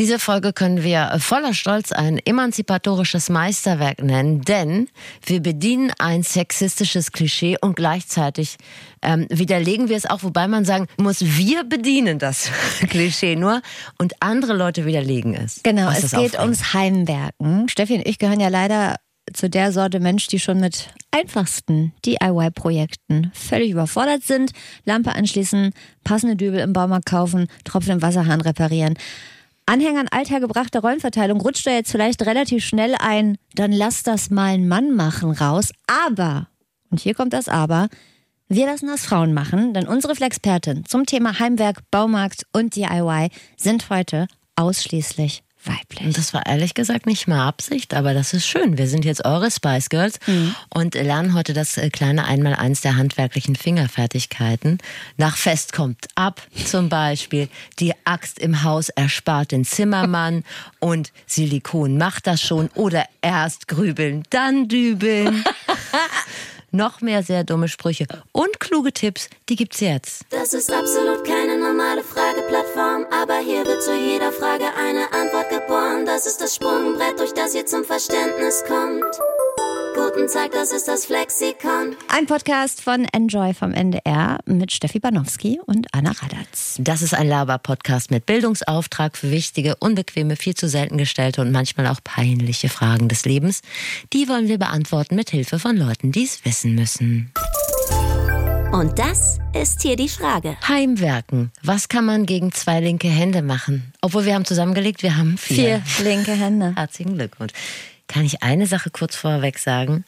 Diese Folge können wir voller Stolz ein emanzipatorisches Meisterwerk nennen, denn wir bedienen ein sexistisches Klischee und gleichzeitig ähm, widerlegen wir es auch, wobei man sagen muss, wir bedienen das Klischee nur und andere Leute widerlegen es. Genau, es geht aufregt. ums Heimwerken. Steffi und ich gehören ja leider zu der Sorte Mensch, die schon mit einfachsten DIY-Projekten völlig überfordert sind. Lampe anschließen, passende Dübel im Baumarkt kaufen, Tropfen im Wasserhahn reparieren. Anhänger an althergebrachte Rollenverteilung rutscht da jetzt vielleicht relativ schnell ein, dann lass das mal ein Mann machen raus. Aber, und hier kommt das Aber, wir lassen das Frauen machen, denn unsere Flexpertin zum Thema Heimwerk, Baumarkt und DIY sind heute ausschließlich weiblich. Und das war ehrlich gesagt nicht mal Absicht, aber das ist schön. Wir sind jetzt eure Spice Girls Mhm. und lernen heute das äh, kleine Einmaleins der handwerklichen Fingerfertigkeiten. Nach Fest kommt ab zum Beispiel. Die Axt im Haus erspart den Zimmermann und Silikon macht das schon oder erst grübeln, dann dübeln. Noch mehr sehr dumme Sprüche und kluge Tipps, die gibt's jetzt. Das ist absolut keine normale Frageplattform, aber hier wird zu jeder Frage eine Antwort geboren. Das ist das Sprungbrett, durch das ihr zum Verständnis kommt. Guten Tag, das ist das Flexikon. Ein Podcast von Enjoy vom NDR mit Steffi Banowski und Anna Radatz. Das ist ein Laber-Podcast mit Bildungsauftrag für wichtige, unbequeme, viel zu selten gestellte und manchmal auch peinliche Fragen des Lebens. Die wollen wir beantworten mit Hilfe von Leuten, die es wissen müssen. Und das ist hier die Frage. Heimwerken. Was kann man gegen zwei linke Hände machen? Obwohl wir haben zusammengelegt, wir haben vier. Vier linke Hände. Herzlichen Glückwunsch. Kann ich eine Sache kurz vorweg sagen?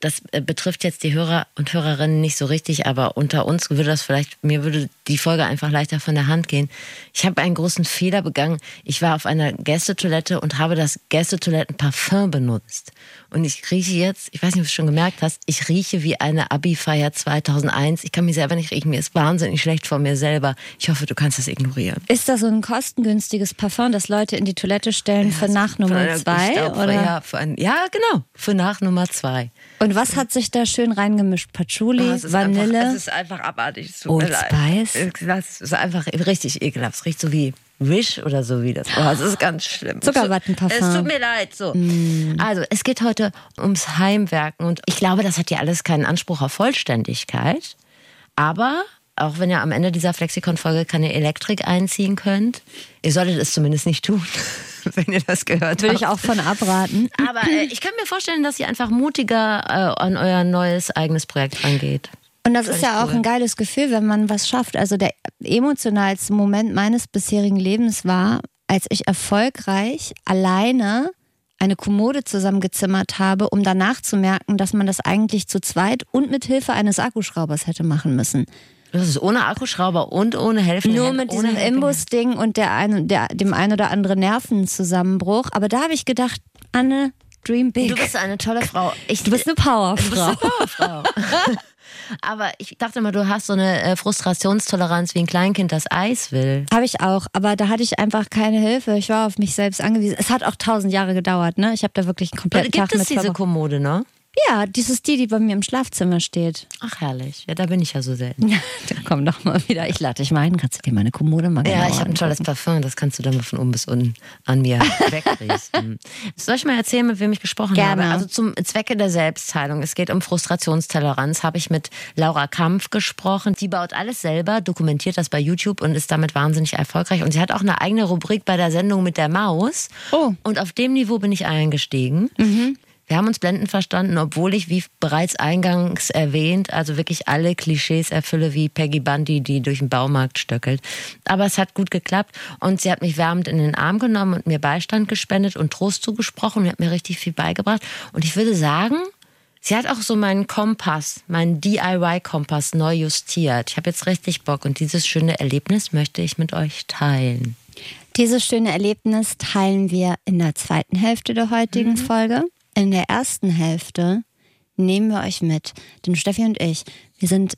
Das äh, betrifft jetzt die Hörer und Hörerinnen nicht so richtig, aber unter uns würde das vielleicht, mir würde die Folge einfach leichter von der Hand gehen. Ich habe einen großen Fehler begangen. Ich war auf einer Gästetoilette und habe das Gästetoilettenparfum benutzt. Und ich rieche jetzt, ich weiß nicht, ob du es schon gemerkt hast, ich rieche wie eine Abi-Feier 2001. Ich kann mich selber nicht riechen. Mir ist wahnsinnig schlecht vor mir selber. Ich hoffe, du kannst das ignorieren. Ist das so ein kostengünstiges Parfum, das Leute in die Toilette stellen für nach Nummer zwei? oder? Ja, ein, ja, genau. Für nach Nummer zwei. Und was hat sich da schön reingemischt? Patchouli, ist Vanille? Einfach, es ist einfach abartig. Es Old. Spice? Das ist einfach richtig ekelhaft. Es riecht so wie Wish oder so wie das. Oh, es ist ganz schlimm. Zuckerwattenparfum. Es tut mir leid. So. Also, es geht heute ums Heimwerken und ich glaube, das hat ja alles keinen Anspruch auf Vollständigkeit. Aber auch wenn ihr am Ende dieser Flexikon-Folge keine Elektrik einziehen könnt, ihr solltet es zumindest nicht tun, wenn ihr das gehört Würde habt. ich auch von abraten. Aber äh, ich kann mir vorstellen, dass ihr einfach mutiger äh, an euer neues eigenes Projekt rangeht. Und das ist ja auch cool. ein geiles Gefühl, wenn man was schafft. Also der emotionalste Moment meines bisherigen Lebens war, als ich erfolgreich alleine eine Kommode zusammengezimmert habe, um danach zu merken, dass man das eigentlich zu zweit und mit Hilfe eines Akkuschraubers hätte machen müssen. Das ist ohne Akkuschrauber und ohne helfende Nur mit ohne diesem Imbus-Ding und der ein, der, dem ein oder anderen Nervenzusammenbruch. Aber da habe ich gedacht, Anne, dream big. Du bist eine tolle Frau. Ich, Du bist eine Powerfrau. Powerfrau. Aber ich dachte immer, du hast so eine äh, Frustrationstoleranz wie ein Kleinkind, das Eis will. Habe ich auch, aber da hatte ich einfach keine Hilfe. Ich war auf mich selbst angewiesen. Es hat auch tausend Jahre gedauert, ne? Ich habe da wirklich einen kompletten Gibt Tag es mit diese verbracht. Kommode, ne? Ja, das ist die, die bei mir im Schlafzimmer steht. Ach, herrlich. Ja, da bin ich ja so selten. Da komm doch mal wieder. Ich lade dich mal ein. Kannst du dir meine Kommode mal Ja, ich habe ein tolles Parfum, das kannst du dann mal von oben bis unten an mir wegriechen. Soll ich mal erzählen, mit wem ich gesprochen Gerne. habe? Also zum Zwecke der Selbstheilung. Es geht um Frustrationstoleranz. Habe ich mit Laura Kampf gesprochen. Die baut alles selber, dokumentiert das bei YouTube und ist damit wahnsinnig erfolgreich. Und sie hat auch eine eigene Rubrik bei der Sendung mit der Maus. Oh. Und auf dem Niveau bin ich eingestiegen. Wir haben uns blendend verstanden, obwohl ich, wie bereits eingangs erwähnt, also wirklich alle Klischees erfülle wie Peggy Bundy, die durch den Baumarkt stöckelt. Aber es hat gut geklappt und sie hat mich wärmend in den Arm genommen und mir Beistand gespendet und Trost zugesprochen und hat mir richtig viel beigebracht. Und ich würde sagen, sie hat auch so meinen Kompass, meinen DIY-Kompass neu justiert. Ich habe jetzt richtig Bock und dieses schöne Erlebnis möchte ich mit euch teilen. Dieses schöne Erlebnis teilen wir in der zweiten Hälfte der heutigen Mhm. Folge. In der ersten Hälfte nehmen wir euch mit, denn Steffi und ich, wir sind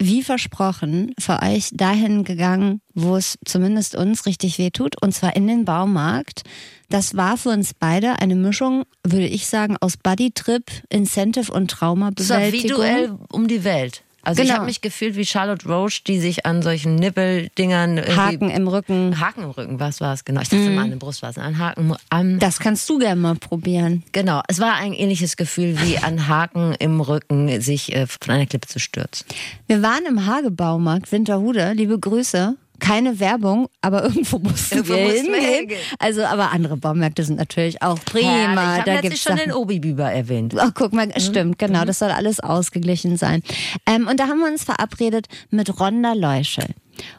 wie versprochen für euch dahin gegangen, wo es zumindest uns richtig weh tut, und zwar in den Baumarkt. Das war für uns beide eine Mischung, würde ich sagen, aus Buddy-Trip, Incentive und Das war wie Traumabewältigung. Duell um die Welt. Also ich Genau. habe mich gefühlt wie Charlotte Roche, die sich an solchen Nippeldingern Haken im Rücken. Haken im Rücken, was war es genau? Ich dachte mal an der Brust war es. Ein Haken am Das kannst du gerne mal probieren. Genau, es war ein ähnliches Gefühl wie an Haken im Rücken sich äh, von einer Klippe zu stürzen. Wir waren im Hagebaumarkt Winterhude. Liebe Grüße. Keine Werbung, aber irgendwo mussten Irgendwo wir mussten wir hingehen. Also, aber andere Baumärkte sind natürlich auch prima. Herrlich. ich da habe schon den Obi-Biber erwähnt. Oh, guck mal, stimmt, genau. Das soll alles ausgeglichen sein. Ähm, und da haben wir uns verabredet mit Ronda Leuschel.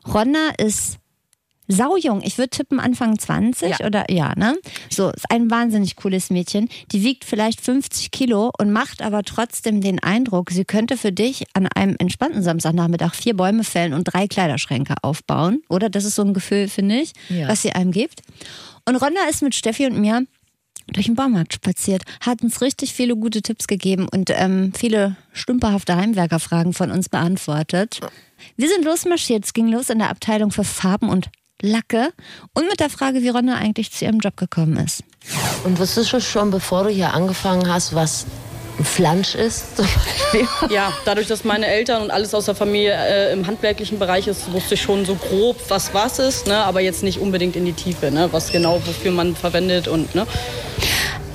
Ronda ist saujung. Ich würde tippen Anfang 20 Ja. oder ja, ne? So, ist ein wahnsinnig cooles Mädchen. Die wiegt vielleicht 50 Kilo und macht aber trotzdem den Eindruck, sie könnte für dich an einem entspannten Samstagnachmittag vier Bäume fällen und drei Kleiderschränke aufbauen. Oder? Das ist so ein Gefühl, finde ich, Ja. was sie einem gibt. Und Ronda ist mit Steffi und mir durch den Baumarkt spaziert, hat uns richtig viele gute Tipps gegeben und ähm, viele stümperhafte Heimwerkerfragen von uns beantwortet. Wir sind losmarschiert, es ging los in der Abteilung für Farben und Lacke und mit der Frage, wie Ronne eigentlich zu ihrem Job gekommen ist. Und wusstest du schon, bevor du hier angefangen hast, was ein Flansch ist? Zum Beispiel? Ja, dadurch, dass meine Eltern und alles aus der Familie äh, im handwerklichen Bereich ist, wusste ich schon so grob, was was ist, ne? aber jetzt nicht unbedingt in die Tiefe, ne? was genau wofür man verwendet und ne?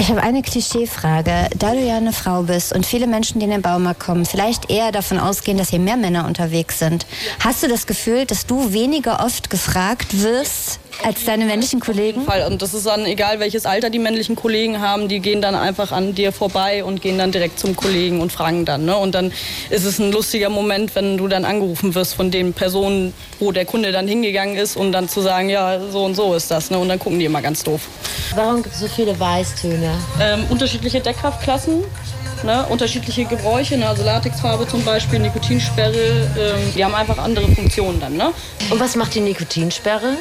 Ich habe eine Klischeefrage. Da du ja eine Frau bist und viele Menschen, die in den Baumarkt kommen, vielleicht eher davon ausgehen, dass hier mehr Männer unterwegs sind, hast du das Gefühl, dass du weniger oft gefragt wirst als deine männlichen Kollegen? Fall. Und das ist dann egal, welches Alter die männlichen Kollegen haben, die gehen dann einfach an dir vorbei und gehen dann direkt zum Kollegen und fragen dann. Ne? Und dann ist es ein lustiger Moment, wenn du dann angerufen wirst von den Personen, wo der Kunde dann hingegangen ist und dann zu sagen, ja, so und so ist das. Ne? Und dann gucken die immer ganz doof. Warum gibt es so viele Weißtöne? Ähm, unterschiedliche Deckkraftklassen. Ne, unterschiedliche Gebräuche, ne, also Latexfarbe zum Beispiel, Nikotinsperre, ähm, die haben einfach andere Funktionen dann. Ne? Und was macht die Nikotinsperre?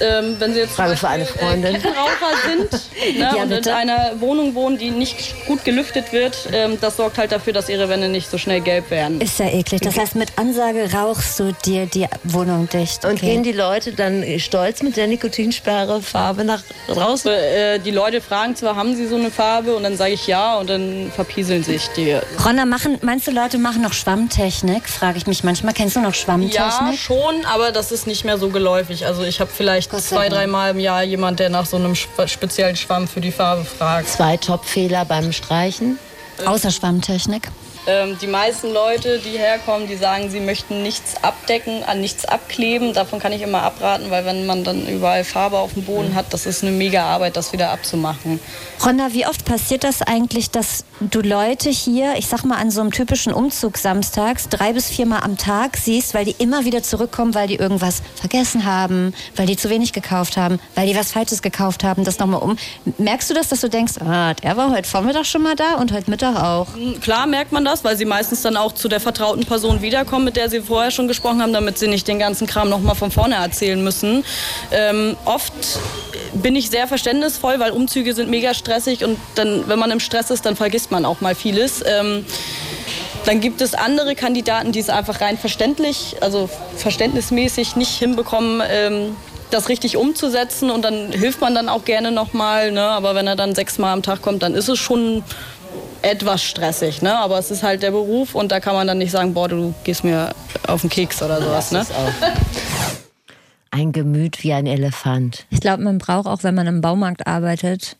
Ähm, wenn Sie jetzt zum Frage für Beispiel, eine Freundin. Äh, Kettenraucher sind ne, und bitte. in einer Wohnung wohnen, die nicht gut gelüftet wird, ähm, das sorgt halt dafür, dass ihre Wände nicht so schnell gelb werden. Ist ja eklig. Das heißt, mit Ansage rauchst du dir die Wohnung dicht. Und Okay. gehen die Leute dann stolz mit der Nikotinsperre-Farbe nach draußen? Äh, die Leute fragen zwar, haben sie so eine Farbe? Und dann sage ich ja und dann verpieseln sich die. Ronna, machen, meinst du, Leute machen noch Schwammtechnik? Frage ich mich manchmal. Kennst du noch Schwammtechnik? Ja, schon, aber das ist nicht mehr so geläufig. Also ich habe vielleicht zwei, dreimal im Jahr jemand, der nach so einem sp- speziellen Schwamm für die Farbe fragt. Zwei Top-Fehler beim Streichen. Außer Schwammtechnik. Ähm, die meisten Leute, die herkommen, die sagen, sie möchten nichts abdecken, an nichts abkleben. Davon kann ich immer abraten, weil wenn man dann überall Farbe auf dem Boden hat, das ist eine mega Arbeit, das wieder abzumachen. Ronna, wie oft passiert das eigentlich, dass du Leute hier, ich sag mal an so einem typischen Umzug samstags, drei bis viermal am Tag siehst, weil die immer wieder zurückkommen, weil die irgendwas vergessen haben, weil die zu wenig gekauft haben, weil die was Falsches gekauft haben, das nochmal um. Merkst du das, dass du denkst, ah, der war heute Vormittag schon mal da und heute Mittag auch? Klar merkt man das, weil sie meistens dann auch zu der vertrauten Person wiederkommen, mit der sie vorher schon gesprochen haben, damit sie nicht den ganzen Kram nochmal von vorne erzählen müssen. Ähm, oft bin ich sehr verständnisvoll, weil Umzüge sind mega stressig und dann, wenn man im Stress ist, dann vergisst man auch mal vieles. Ähm, dann gibt es andere Kandidaten, die es einfach rein verständlich, also verständnismäßig nicht hinbekommen, ähm, das richtig umzusetzen und dann hilft man dann auch gerne nochmal. Ne? Aber wenn er dann sechsmal am Tag kommt, dann ist es schon etwas stressig. Ne? Aber es ist halt der Beruf und da kann man dann nicht sagen, boah, du gehst mir auf den Keks oder sowas. Ne? Das ist auch ein Gemüt wie ein Elefant. Ich glaube, man braucht auch, wenn man im Baumarkt arbeitet,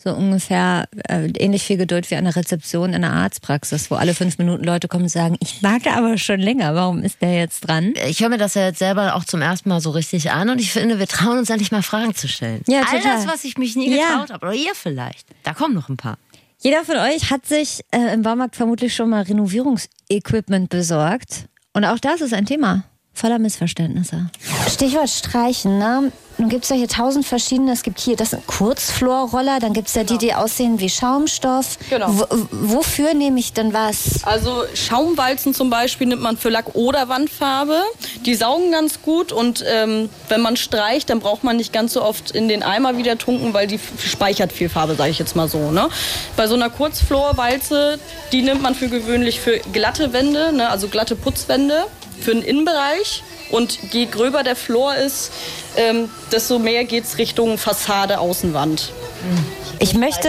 so ungefähr äh, ähnlich viel Geduld wie der Rezeption in der Arztpraxis, wo alle fünf Minuten Leute kommen und sagen, ich warte aber schon länger, warum ist der jetzt dran? Ich höre mir das ja jetzt selber auch zum ersten Mal so richtig an und ich finde, wir trauen uns endlich mal Fragen zu stellen. Ja, All total. das, was ich mich nie Ja. getraut habe. Oder ihr vielleicht. Da kommen noch ein paar. Jeder von euch hat sich äh, im Baumarkt vermutlich schon mal Renovierungsequipment besorgt. Und auch das ist ein Thema voller Missverständnisse. Stichwort Streichen, ne? Nun gibt es ja hier tausend verschiedene. Es gibt hier das sind Kurzflorroller, dann gibt es ja die, die aussehen wie Schaumstoff. Genau. Wo, wofür nehme ich denn was? Also Schaumwalzen zum Beispiel nimmt man für Lack oder Wandfarbe. Die saugen ganz gut und ähm, wenn man streicht, dann braucht man nicht ganz so oft in den Eimer wieder tunken, weil die speichert viel Farbe, sage ich jetzt mal so. Ne? Bei so einer Kurzflorwalze, die nimmt man für gewöhnlich für glatte Wände, ne? also glatte Putzwände, für den Innenbereich. Und je gröber der Flor ist, ähm, desto mehr geht es Richtung Fassade, Außenwand. Ich möchte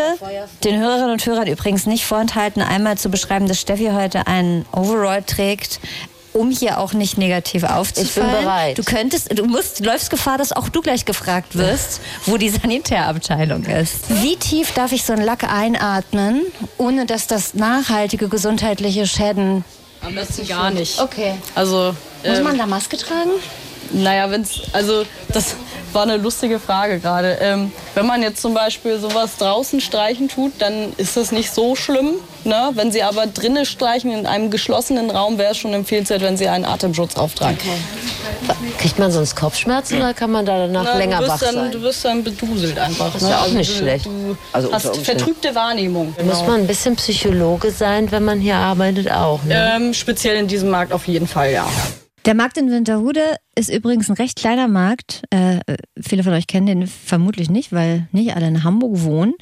den Hörerinnen und Hörern übrigens nicht vorenthalten, einmal zu beschreiben, dass Steffi heute einen Overall trägt, um hier auch nicht negativ aufzufallen. Ich bin bereit. Du könntest, du musst, läufst Gefahr, dass auch du gleich gefragt wirst, wo die Sanitärabteilung ist. Wie tief darf ich so einen Lack einatmen, ohne dass das nachhaltige gesundheitliche Schäden Am besten gar nicht. Okay. Also, Muss ähm, man da Maske tragen? Naja, wenn's, also das war eine lustige Frage gerade. Ähm, wenn man jetzt zum Beispiel sowas draußen streichen tut, dann ist das nicht so schlimm. Ne? Wenn Sie aber drinnen streichen in einem geschlossenen Raum, wäre es schon empfehlenswert, wenn Sie einen Atemschutz auftragen. Kriegt man sonst Kopfschmerzen oder kann man da danach Na, länger du, wach wirst dann, sein? du wirst dann beduselt einfach. ist ja auch nicht du, schlecht. Du Also hast vertrübte Wahrnehmung. Muss man ein bisschen Psychologe sein, wenn man hier arbeitet auch. Ne? Ähm, speziell in diesem Markt auf jeden Fall, ja. Der Markt in Winterhude ist übrigens ein recht kleiner Markt. Äh, viele von euch kennen den vermutlich nicht, weil nicht alle in Hamburg wohnen.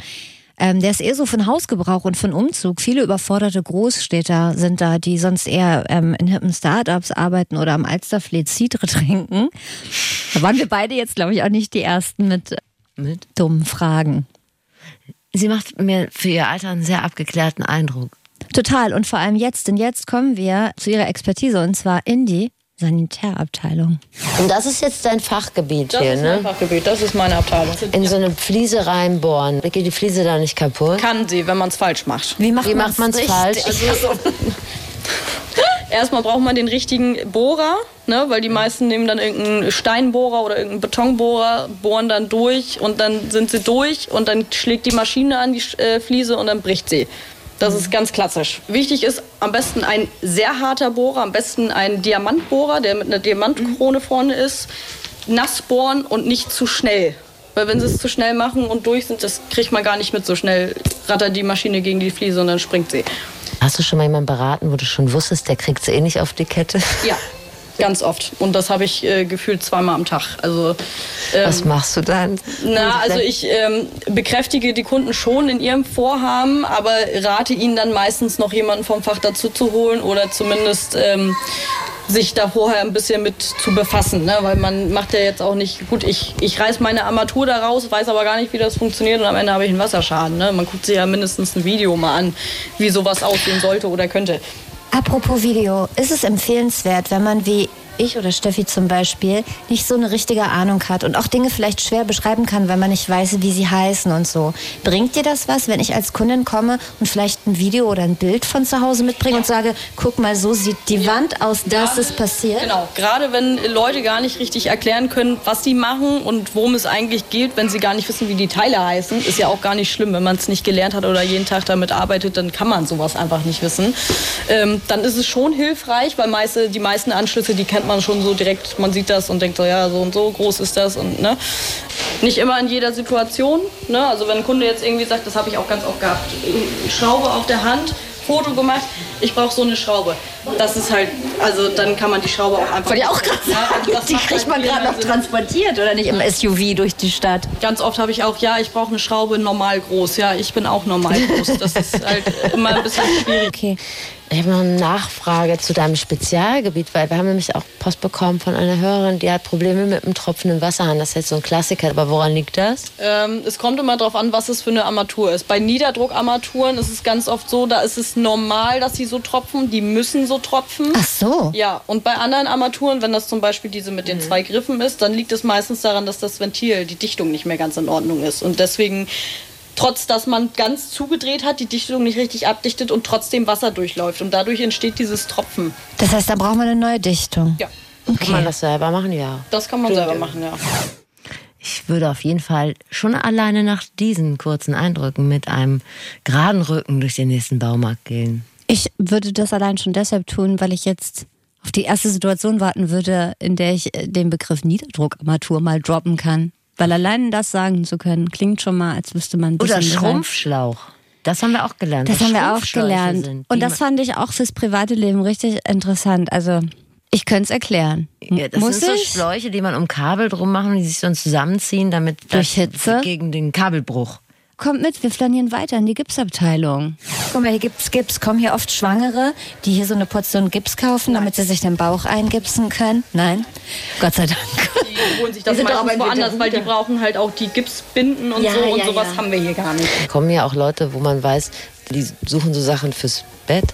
Ähm, der ist eher so von Hausgebrauch und von Umzug. Viele überforderte Großstädter sind da, die sonst eher ähm, in hippen Startups arbeiten oder am Alsterfleet Cidre trinken. Da waren wir beide jetzt, glaube ich, auch nicht die Ersten mit, Mit? dummen Fragen. Sie macht mir für ihr Alter einen sehr abgeklärten Eindruck. Total. Und vor allem jetzt, denn jetzt kommen wir zu ihrer Expertise und zwar in die Sanitärabteilung. Und das ist jetzt dein Fachgebiet Das hier, ist mein ne? Fachgebiet, das ist meine Abteilung. In so eine Fliese reinbohren. Geht die Fliese da nicht kaputt? Kann sie, wenn man es falsch macht. Wie macht Wie macht man es falsch? Erstmal braucht man den richtigen Bohrer, ne, weil die meisten nehmen dann irgendeinen Steinbohrer oder irgendeinen Betonbohrer, bohren dann durch und dann sind sie durch und dann schlägt die Maschine an die äh, Fliese und dann bricht sie. Das ist ganz klassisch. Wichtig ist am besten ein sehr harter Bohrer, am besten ein Diamantbohrer, der mit einer Diamantkrone vorne ist. Nass bohren und nicht zu schnell. Weil wenn sie es zu schnell machen und durch sind, das kriegt man gar nicht mit so schnell. Rattert die Maschine gegen die Fliese und dann springt sie. Hast du schon mal jemanden beraten, wo du schon wusstest, der kriegt sie eh nicht auf die Kette? Ja, ganz oft. Und das habe ich äh, gefühlt zweimal am Tag. Also, ähm, Was machst du dann? na, also ich ähm, bekräftige die Kunden schon in ihrem Vorhaben, aber rate ihnen dann meistens noch jemanden vom Fach dazu zu holen oder zumindest ähm, sich da vorher ein bisschen mit zu befassen, ne? weil man macht ja jetzt auch nicht, gut, ich, ich reiß meine Armatur da raus, weiß aber gar nicht, wie das funktioniert und am Ende habe ich einen Wasserschaden. Ne? Man guckt sich ja mindestens ein Video mal an, wie sowas aussehen sollte oder könnte. Apropos Video, ist es empfehlenswert, wenn man wie ich oder Steffi zum Beispiel nicht so eine richtige Ahnung hat und auch Dinge vielleicht schwer beschreiben kann, weil man nicht weiß, wie sie heißen und so. Bringt dir das was, wenn ich als Kundin komme und vielleicht ein Video oder ein Bild von zu Hause mitbringe und sage, guck mal, so sieht die Wand aus, das ist passiert? Genau, gerade wenn Leute gar nicht richtig erklären können, was sie machen und worum es eigentlich geht, wenn sie gar nicht wissen, wie die Teile heißen, ist ja auch gar nicht schlimm. Wenn man es nicht gelernt hat oder jeden Tag damit arbeitet, dann kann man sowas einfach nicht wissen. Ähm, dann ist es schon hilfreich, weil meiste, die meisten Anschlüsse, die kennt man schon so direkt, man sieht das und denkt so, ja, so und so groß ist das und ne. Nicht immer in jeder Situation, ne. Also wenn ein Kunde jetzt irgendwie sagt, das habe ich auch ganz oft gehabt, Schraube auf der Hand, Foto gemacht, ich brauche so eine Schraube. Das ist halt, also dann kann man die Schraube auch einfach. Wollte ich auch gerade Ja, also Die kriegt halt man gerade noch Sinn. transportiert oder nicht im SUV durch die Stadt. Ganz oft habe ich auch, ja, ich brauche eine Schraube normal groß. Ja, ich bin auch normal groß. Das ist halt immer ein bisschen schwierig. Okay. Ich habe noch eine Nachfrage zu deinem Spezialgebiet, weil wir haben nämlich auch Post bekommen von einer Hörerin, die hat Probleme mit dem tropfenden Wasserhahn. Das ist jetzt so ein Klassiker, aber woran liegt das? Ähm, es kommt immer darauf an, was es für eine Armatur ist. Bei Niederdruckarmaturen ist es ganz oft so, da ist es normal, dass sie so tropfen. Die müssen so tropfen. Ach so. Ja, und bei anderen Armaturen, wenn das zum Beispiel diese mit den zwei Griffen ist, dann liegt es meistens daran, dass das Ventil, die Dichtung nicht mehr ganz in Ordnung ist. Und deswegen, trotz dass man ganz zugedreht hat, die Dichtung nicht richtig abdichtet und trotzdem Wasser durchläuft. Und dadurch entsteht dieses Tropfen. Das heißt, da braucht man eine neue Dichtung. Ja, Kann man das selber machen? Ja. das kann man selber machen, ja. Ich würde auf jeden Fall schon alleine nach diesen kurzen Eindrücken mit einem geraden Rücken durch den nächsten Baumarkt gehen. Ich würde das allein schon deshalb tun, weil ich jetzt auf die erste Situation warten würde, in der ich äh, den Begriff Niederdruckarmatur mal droppen kann. Weil allein das sagen zu können, klingt schon mal, als wüsste man ein bisschen Oder. Schrumpfschlauch. Das haben wir auch gelernt. Das haben wir auch gelernt. sind, Und das fand ich auch fürs private Leben richtig interessant. Also, ich könnte es erklären. ja, das Muss sind so ich? Schläuche, die man um Kabel drum machen, die sich dann zusammenziehen, damit Durch das Hitze? gegen den Kabelbruch. kommt mit, wir flanieren weiter in die Gipsabteilung. Guck mal, hier gibt's Gips, kommen hier oft Schwangere, die hier so eine Portion Gips kaufen, damit sie sich den Bauch eingipsen können. Nein, Gott sei Dank. Die holen sich das sind meistens woanders, der weil die brauchen halt auch die Gipsbinden und Ja, so und ja, sowas ja. haben wir hier gar nicht. kommen ja auch Leute, wo man weiß, die suchen so Sachen fürs Bett,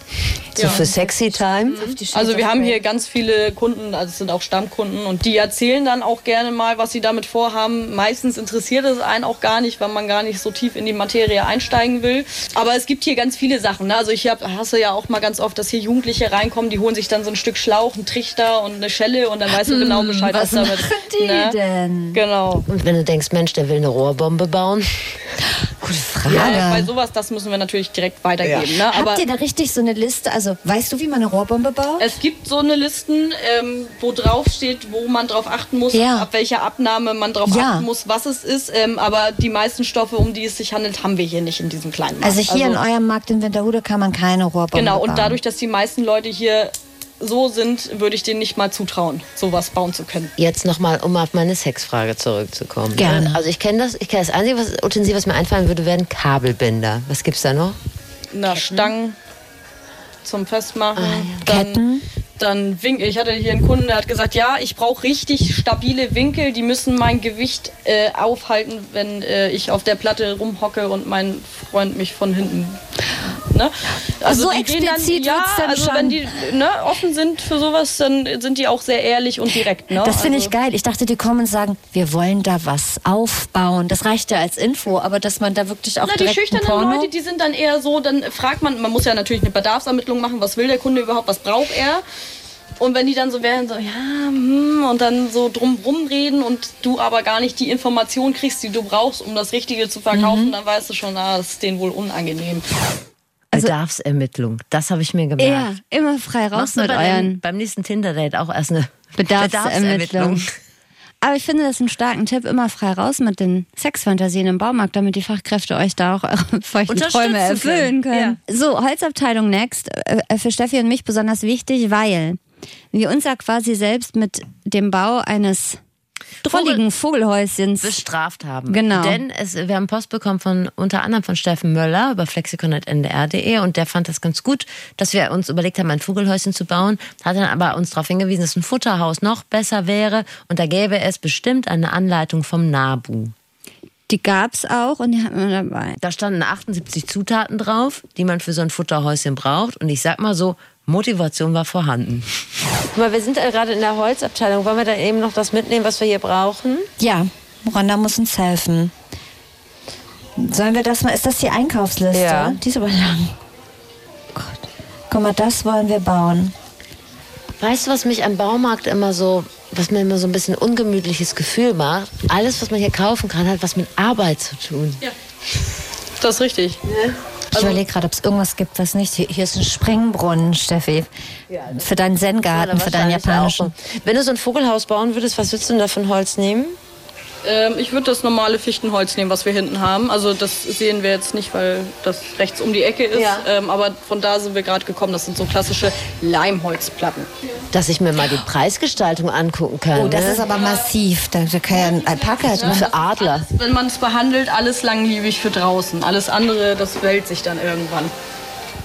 so Ja. für Sexy Time. Also wir haben hier ganz viele Kunden, also es sind auch Stammkunden und die erzählen dann auch gerne mal, was sie damit vorhaben. Meistens interessiert es einen auch gar nicht, weil man gar nicht so tief in die Materie einsteigen will. Aber es gibt hier ganz viele Sachen. Ne? Also ich hab, hasse ja auch mal ganz oft, dass hier Jugendliche reinkommen, die holen sich dann so ein Stück Schlauch, einen Trichter und eine Schelle und dann weißt du genau Bescheid, was, damit die ne? denn? Genau. Und wenn du denkst, Mensch, der will eine Rohrbombe bauen, Gute Frage. Ja, bei sowas, das müssen wir natürlich direkt weitergeben. Ne? Aber Habt ihr da richtig so eine Liste? Also, weißt du, wie man eine Rohrbombe baut? Es gibt so eine Listen, ähm, wo drauf steht, wo man drauf achten muss, Ja. ab welcher Abnahme man drauf Ja. achten muss, was es ist. Ähm, aber die meisten Stoffe, um die es sich handelt, haben wir hier nicht in diesem kleinen Markt. Also hier in eurem Markt in Winterhude kann man keine Rohrbombe Genau, bauen. und dadurch, dass die meisten Leute hier so sind, würde ich denen nicht mal zutrauen, sowas bauen zu können. jetzt nochmal, um auf meine Sexfrage zurückzukommen. Gerne. Also ich kenne das, ich kenne das einzige was, Utensil, was mir einfallen würde, wären Kabelbinder. Was gibt's da noch? Na, Stangen zum Festmachen. Ah, Ketten. Dann Winkel. Ich hatte hier einen Kunden, der hat gesagt, ja, ich brauche richtig stabile Winkel, die müssen mein Gewicht äh, aufhalten, wenn äh, ich auf der Platte rumhocke und mein Freund mich von hinten. Ne? so die gehen explizit dann, ja, dann also schon. wenn die ne, offen sind für sowas, dann sind die auch sehr ehrlich und direkt. Ne? Das finde ich also, geil. Ich dachte, die kommen und sagen, wir wollen da was aufbauen. Das reicht ja als Info, aber dass man da wirklich auch Na, die direkt ein schüchternen Porno... Leute, die sind dann eher so, dann fragt man, man muss ja natürlich eine Bedarfsermittlung machen, was will der Kunde überhaupt, was braucht er? Und wenn die dann so wären, so, ja, hm, und dann so drumrum reden und du aber gar nicht die Information kriegst, die du brauchst, um das Richtige zu verkaufen, dann weißt du schon, ah, das ist denen wohl unangenehm. Bedarfsermittlung. Das habe ich mir gemerkt. ja, immer frei raus mit euren beim nächsten Tinder-Date auch erst eine Bedarfsermittlung. Aber ich finde das einen starken Tipp, immer frei raus mit den Sexfantasien im Baumarkt, damit die Fachkräfte euch da auch eure feuchten Träume erfüllen können. So, Holzabteilung next. Äh, Für Steffi und mich besonders wichtig, weil wir uns ja quasi selbst mit dem Bau eines drolligen Vogelhäuschens bestraft haben. Genau. Denn es, wir haben Post bekommen von unter anderem von Steffen Möller über flexikon.ndr.de und der fand das ganz gut, dass wir uns überlegt haben, ein Vogelhäuschen zu bauen, hat dann aber uns darauf hingewiesen, dass ein Futterhaus noch besser wäre und da gäbe es bestimmt eine Anleitung vom NABU. Die gab's auch und die hatten wir dabei. Da standen 78 Zutaten drauf, die man für so ein Futterhäuschen braucht. Und ich sag mal so, Motivation war vorhanden. Guck mal, wir sind ja gerade in der Holzabteilung. Wollen wir da eben noch das mitnehmen, was wir hier brauchen? Ja, Rhonda muss uns helfen. Sollen wir das mal, ist das die Einkaufsliste? Ja. Die ist aber lang. Gott. Guck mal, das wollen wir bauen. Weißt du, was mich am Baumarkt immer so, was mir immer so ein bisschen ungemütliches Gefühl macht? Alles, was man hier kaufen kann, hat was mit Arbeit zu tun. Das ist richtig. Ich überlege gerade, ob es irgendwas gibt, was nicht. Hier, hier ist ein Springbrunnen, Steffi. Für deinen Zen-Garten, für deinen japanischen. auch. Wenn du so ein Vogelhaus bauen würdest, was würdest du denn da von Holz nehmen? Ähm, ich würde das normale Fichtenholz nehmen, was wir hinten haben. Also das sehen wir jetzt nicht, weil das rechts um die Ecke ist. Ja. Ähm, aber von da sind wir gerade gekommen. Das sind so klassische Leimholzplatten. Dass ich mir mal die Preisgestaltung angucken kann. Oh, das ne? ist aber massiv. Da, kann ja ein Alpaka drin. für Adler. Wenn man es behandelt, alles langlebig für draußen. Alles andere, das wählt sich dann irgendwann.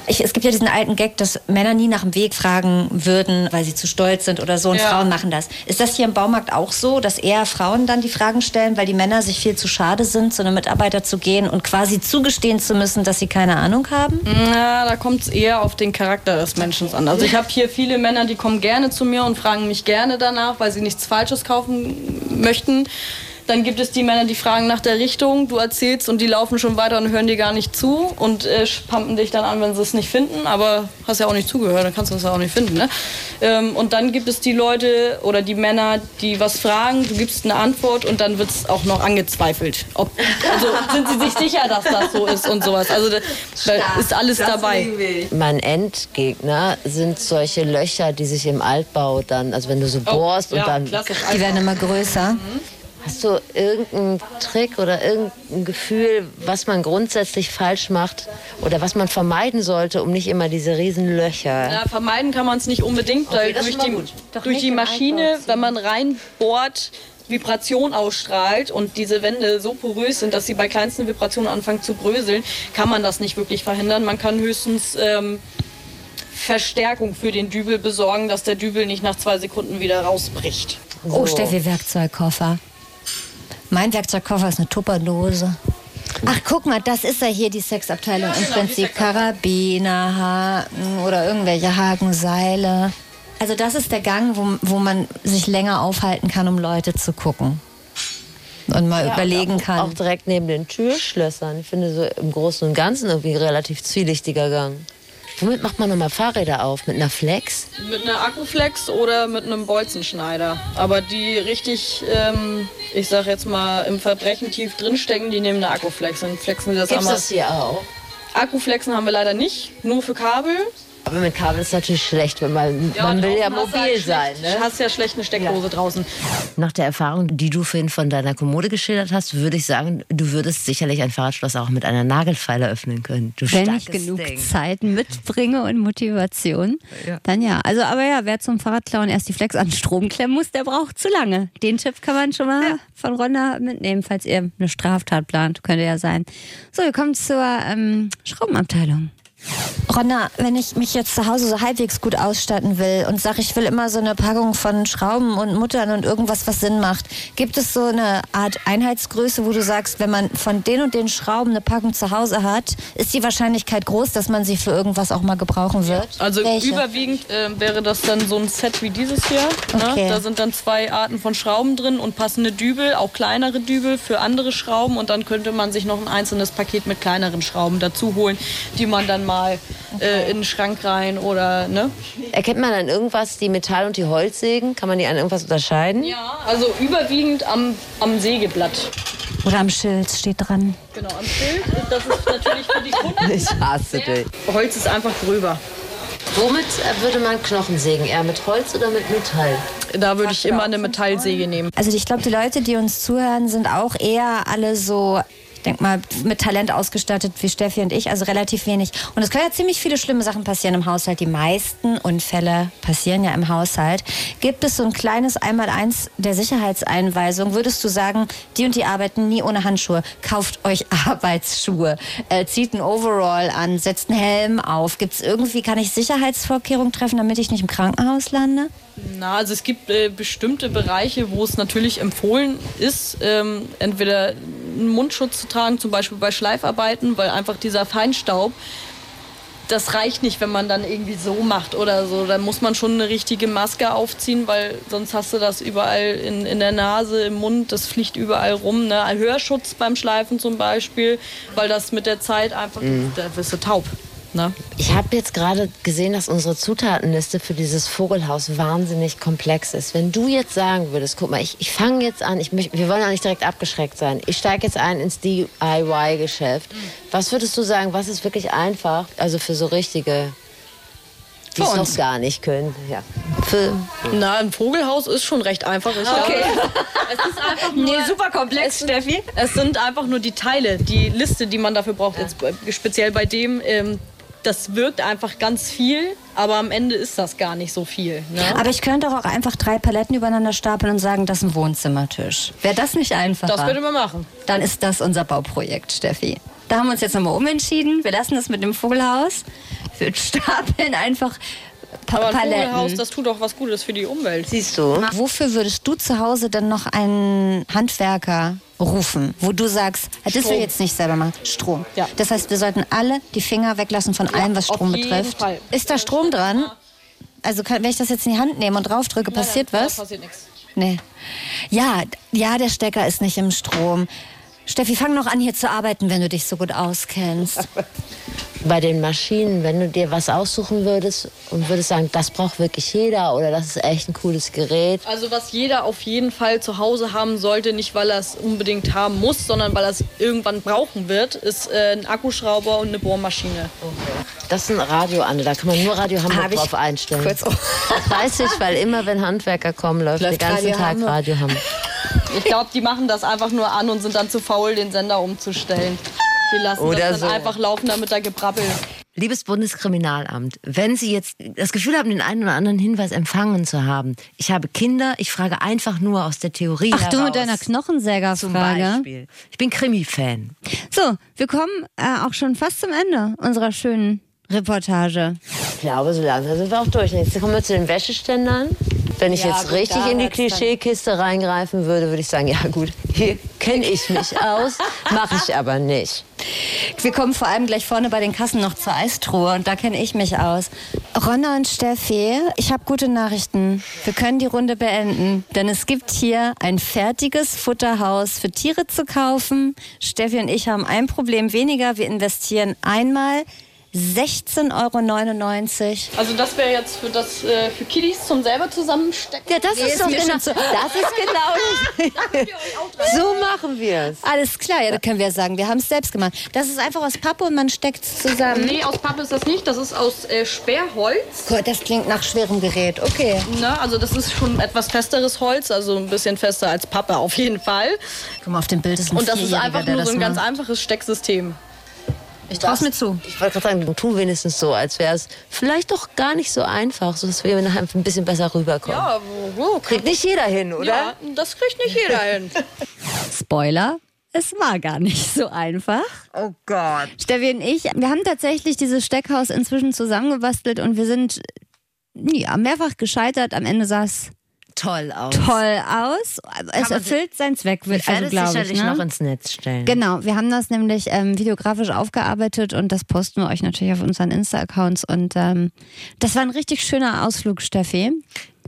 Ich, es gibt ja diesen alten Gag, dass Männer nie nach dem Weg fragen würden, weil sie zu stolz sind oder so. Und Ja. Frauen machen das. Ist das hier im Baumarkt auch so, dass eher Frauen dann die Fragen stellen, weil die Männer sich viel zu schade sind, zu einem Mitarbeiter zu gehen und quasi zugestehen zu müssen, dass sie keine Ahnung haben? Na, da kommt es eher auf den Charakter des Menschen an. Also ich habe hier viele Männer, die kommen gerne zu mir und fragen mich gerne danach, weil sie nichts Falsches kaufen möchten. Dann gibt es die Männer, die fragen nach der Richtung, du erzählst und die laufen schon weiter und hören dir gar nicht zu und äh, pumpen dich dann an, wenn sie es nicht finden. Aber hast ja auch nicht zugehört, dann kannst du es ja auch nicht finden. Ne? Ähm, und dann gibt es die Leute oder die Männer, die was fragen, du gibst eine Antwort und dann wird es auch noch angezweifelt. Ob, also sind sie sich sicher, dass das so ist und sowas. Also da, da ist alles dabei. Mein Endgegner sind solche Löcher, die sich im Altbau dann, also wenn du so bohrst Oh, ja, und dann. Die werden immer größer. Hast du irgendeinen Trick oder irgendein Gefühl, was man grundsätzlich falsch macht oder was man vermeiden sollte, um nicht immer diese riesen Löcher? Ja, vermeiden kann man es nicht unbedingt, weil das durch die, durch die Maschine, wenn man reinbohrt, Vibration ausstrahlt und diese Wände so porös sind, dass sie bei kleinsten Vibrationen anfangen zu bröseln, kann man das nicht wirklich verhindern. Man kann höchstens ähm, Verstärkung für den Dübel besorgen, dass der Dübel nicht nach zwei Sekunden wieder rausbricht. Oh, Steffi, Werkzeugkoffer. Mein Werkzeugkoffer ist eine Tupperdose. Ach, guck mal, das ist ja hier die Sexabteilung. Im genau, Prinzip. Karabiner, Haken oder irgendwelche Hakenseile. Also das ist der Gang, wo, wo man sich länger aufhalten kann, um Leute zu gucken. Und mal überlegen auch, kann. Auch direkt neben den Türschlössern. Ich finde so im Großen und Ganzen irgendwie ein relativ zwielichtiger Gang. Womit macht man nochmal Fahrräder auf? Mit einer Flex? Mit einer Akkuflex oder mit einem Bolzenschneider. Aber die richtig, ähm, ich sag jetzt mal, im Verbrechen tief drinstecken, die nehmen eine Akkuflex. Dann flexen sie das Gibt's einmal. das hier auch? Akkuflexen haben wir leider nicht, nur für Kabel. Aber mit Kabel ist natürlich schlecht, wenn man, man will ja du mobil halt sein. schlecht- Ne? Hast ja schlecht eine Steckdose draußen. Nach der Erfahrung, die du vorhin von deiner Kommode geschildert hast, würde ich sagen, du würdest sicherlich ein Fahrradschloss auch mit einer Nagelfeile öffnen können. Du Wenn ich genug Ding. Zeit mitbringe und Motivation, dann ja. Also, aber ja, wer zum Fahrradklauen erst die Flex an Strom klemmen muss, der braucht zu lange. Den Tipp kann man schon mal von Ronda mitnehmen, falls ihr eine Straftat plant. Könnte ja sein. So, wir kommen zur ähm, Schraubenabteilung. Ronna, wenn ich mich jetzt zu Hause so halbwegs gut ausstatten will und sage, ich will immer so eine Packung von Schrauben und Muttern und irgendwas, was Sinn macht, gibt es so eine Art Einheitsgröße, wo du sagst, wenn man von den und den Schrauben eine Packung zu Hause hat, ist die Wahrscheinlichkeit groß, dass man sie für irgendwas auch mal gebrauchen wird? Also Welche? überwiegend äh, wäre das dann so ein Set wie dieses hier. Okay. Ne? Da sind dann zwei Arten von Schrauben drin und passende Dübel, auch kleinere Dübel für andere Schrauben. Und dann könnte man sich noch ein einzelnes Paket mit kleineren Schrauben dazu holen, die man dann mal äh, in den Schrank rein oder ne? Erkennt man an irgendwas die Metall- und die Holzsägen? Kann man die an irgendwas unterscheiden? Ja, also überwiegend am, am Sägeblatt. Oder am Schild steht dran. Genau, am Schild. Das ist natürlich für die Kunden. Ich hasse dich. Holz ist einfach gröber. Womit äh, würde man Knochen sägen? Eher mit Holz oder mit Metall? Da würde ich immer eine Metallsäge nehmen. Also ich glaube, die Leute, die uns zuhören, sind auch eher alle so, denke mal, mit Talent ausgestattet wie Steffi und ich, also relativ wenig. Und es können ja ziemlich viele schlimme Sachen passieren im Haushalt. Die meisten Unfälle passieren ja im Haushalt. Gibt es so ein kleines Einmaleins der Sicherheitseinweisung? Würdest du sagen, die und die arbeiten nie ohne Handschuhe? Kauft euch Arbeitsschuhe, äh, zieht ein Overall an, setzt einen Helm auf. Gibt es irgendwie, kann ich Sicherheitsvorkehrungen treffen, damit ich nicht im Krankenhaus lande? Na, also es gibt äh, bestimmte Bereiche, wo es natürlich empfohlen ist, ähm, entweder einen Mundschutz zu tragen, zum Beispiel bei Schleifarbeiten, weil einfach dieser Feinstaub, das reicht nicht, wenn man dann irgendwie so macht oder so. Dann muss man schon eine richtige Maske aufziehen, weil sonst hast du das überall in, in der Nase, im Mund, das fliegt überall rum. Ne? Ein Hörschutz beim Schleifen zum Beispiel, weil das mit der Zeit einfach, da wirst du taub. Ne? Ich habe jetzt gerade gesehen, dass unsere Zutatenliste für dieses Vogelhaus wahnsinnig komplex ist. Wenn du jetzt sagen würdest, guck mal, ich, ich fange jetzt an, ich möcht, wir wollen ja nicht direkt abgeschreckt sein. Ich steige jetzt ein ins DIY-Geschäft. Was würdest du sagen, was ist wirklich einfach, also für so richtige, die es noch gar nicht können? Ja. Für, Na, ein Vogelhaus ist schon recht einfach. Ich okay. es ist einfach nur, Nee, super komplex, Steffi. Es sind einfach nur die Teile, die Liste, die man dafür braucht. Jetzt bei- speziell bei dem, ähm, das wirkt einfach ganz viel, aber am Ende ist das gar nicht so viel. Ne? Aber ich könnte doch auch einfach drei Paletten übereinander stapeln und sagen, das ist ein Wohnzimmertisch. Wäre das nicht einfacher? Das würde man machen. Dann ist das unser Bauprojekt, Steffi. Da haben wir uns jetzt nochmal umentschieden. Wir lassen das mit dem Vogelhaus. Wir stapeln einfach pa Aber ein. Vogelhaus, das tut auch was Gutes für die Umwelt. siehst du? Wofür würdest du zu Hause denn noch einen Handwerker rufen, wo du sagst, das will Strom. jetzt nicht selber machen? Strom. Ja. Das heißt, wir sollten alle die Finger weglassen von allem, was auf Strom jeden betrifft. Fall. Ist da Strom dran? Also kann, wenn ich das jetzt in die Hand nehme und draufdrücke, passiert Nein, was? Da passiert nichts. Nee. Ja, ja, der Stecker ist nicht im Strom. Steffi, fang noch an hier zu arbeiten, wenn du dich so gut auskennst. Bei den Maschinen, wenn du dir was aussuchen würdest und würdest sagen, das braucht wirklich jeder oder das ist echt ein cooles Gerät. Also was jeder auf jeden Fall zu Hause haben sollte, nicht weil er es unbedingt haben muss, sondern weil er es irgendwann brauchen wird, ist äh, ein Akkuschrauber und eine Bohrmaschine. Das ist ein Radio, Anne, da kann man nur Radio Hamburg Hab ich drauf einstellen. kurz- Das weiß ich, weil immer wenn Handwerker kommen, läuft, Läuft den ganzen Radio Tag Hamburg. Radio Hamburg. Ich glaube, die machen das einfach nur an und sind dann zu faul, den Sender umzustellen. Die lassen Oder das dann so. einfach laufen, damit da gebrabbelt. Liebes Bundeskriminalamt, wenn Sie jetzt das Gefühl haben, den einen oder anderen Hinweis empfangen zu haben, ich habe Kinder, ich frage einfach nur aus der Theorie Ach, heraus. du mit deiner Zum Knochensägerfrage. Beispiel. Ich bin Krimi-Fan. So, wir kommen äh, auch schon fast zum Ende unserer schönen Reportage. Ich glaube, so langsam sind wir auch durch. Jetzt kommen wir zu den Wäscheständern. Wenn ich Ja, jetzt gut, richtig in die Klischeekiste reingreifen würde, würde ich sagen, ja gut, hier kenne ich mich aus, mache ich aber nicht. Wir kommen vor allem gleich vorne bei den Kassen noch zur Eistruhe und da kenne ich mich aus. Ronna und Steffi, ich habe gute Nachrichten. Wir können die Runde beenden, denn es gibt hier ein fertiges Futterhaus für Tiere zu kaufen. Steffi und ich haben ein Problem weniger. Wir investieren einmal 16,99 Euro. Also das wäre jetzt für das äh, für Kiddies zum selber zusammenstecken. Ja, das Nee, ist ist doch genau, das ist genau So machen wir es. Alles klar, ja, da können wir sagen, wir haben es selbst gemacht. Das ist einfach aus Pappe und man steckt es zusammen. Nee, aus Pappe ist das nicht. Das ist aus äh, Sperrholz. Gott, das klingt nach schwerem Gerät. Okay. Ne? Also das ist schon etwas festeres Holz, also ein bisschen fester als Pappe auf jeden Fall. Guck mal, auf dem Bild ist ein Und das ist einfach nur das so ein ganz einfaches Stecksystem. Ich trau's mir zu. Ich wollte gerade sagen, tu wenigstens so, als wäre es vielleicht doch gar nicht so einfach, sodass wir nachher ein bisschen besser rüberkommen. Ja, wo, Kriegt nicht jeder hin, oder? ja, das kriegt nicht jeder hin. Spoiler, es war gar nicht so einfach. Oh Gott. Steffi und ich, wir haben tatsächlich dieses Steckhaus inzwischen zusammengebastelt und wir sind ja, mehrfach gescheitert. Am Ende es Toll aus. toll aus. Es man erfüllt seinen Zweck, Ich werde also es glaube ich. sicherlich Ne? noch ins Netz stellen. Genau, wir haben das nämlich ähm, videografisch aufgearbeitet und das posten wir euch natürlich auf unseren Insta-Accounts. Und ähm, das war ein richtig schöner Ausflug, Steffi.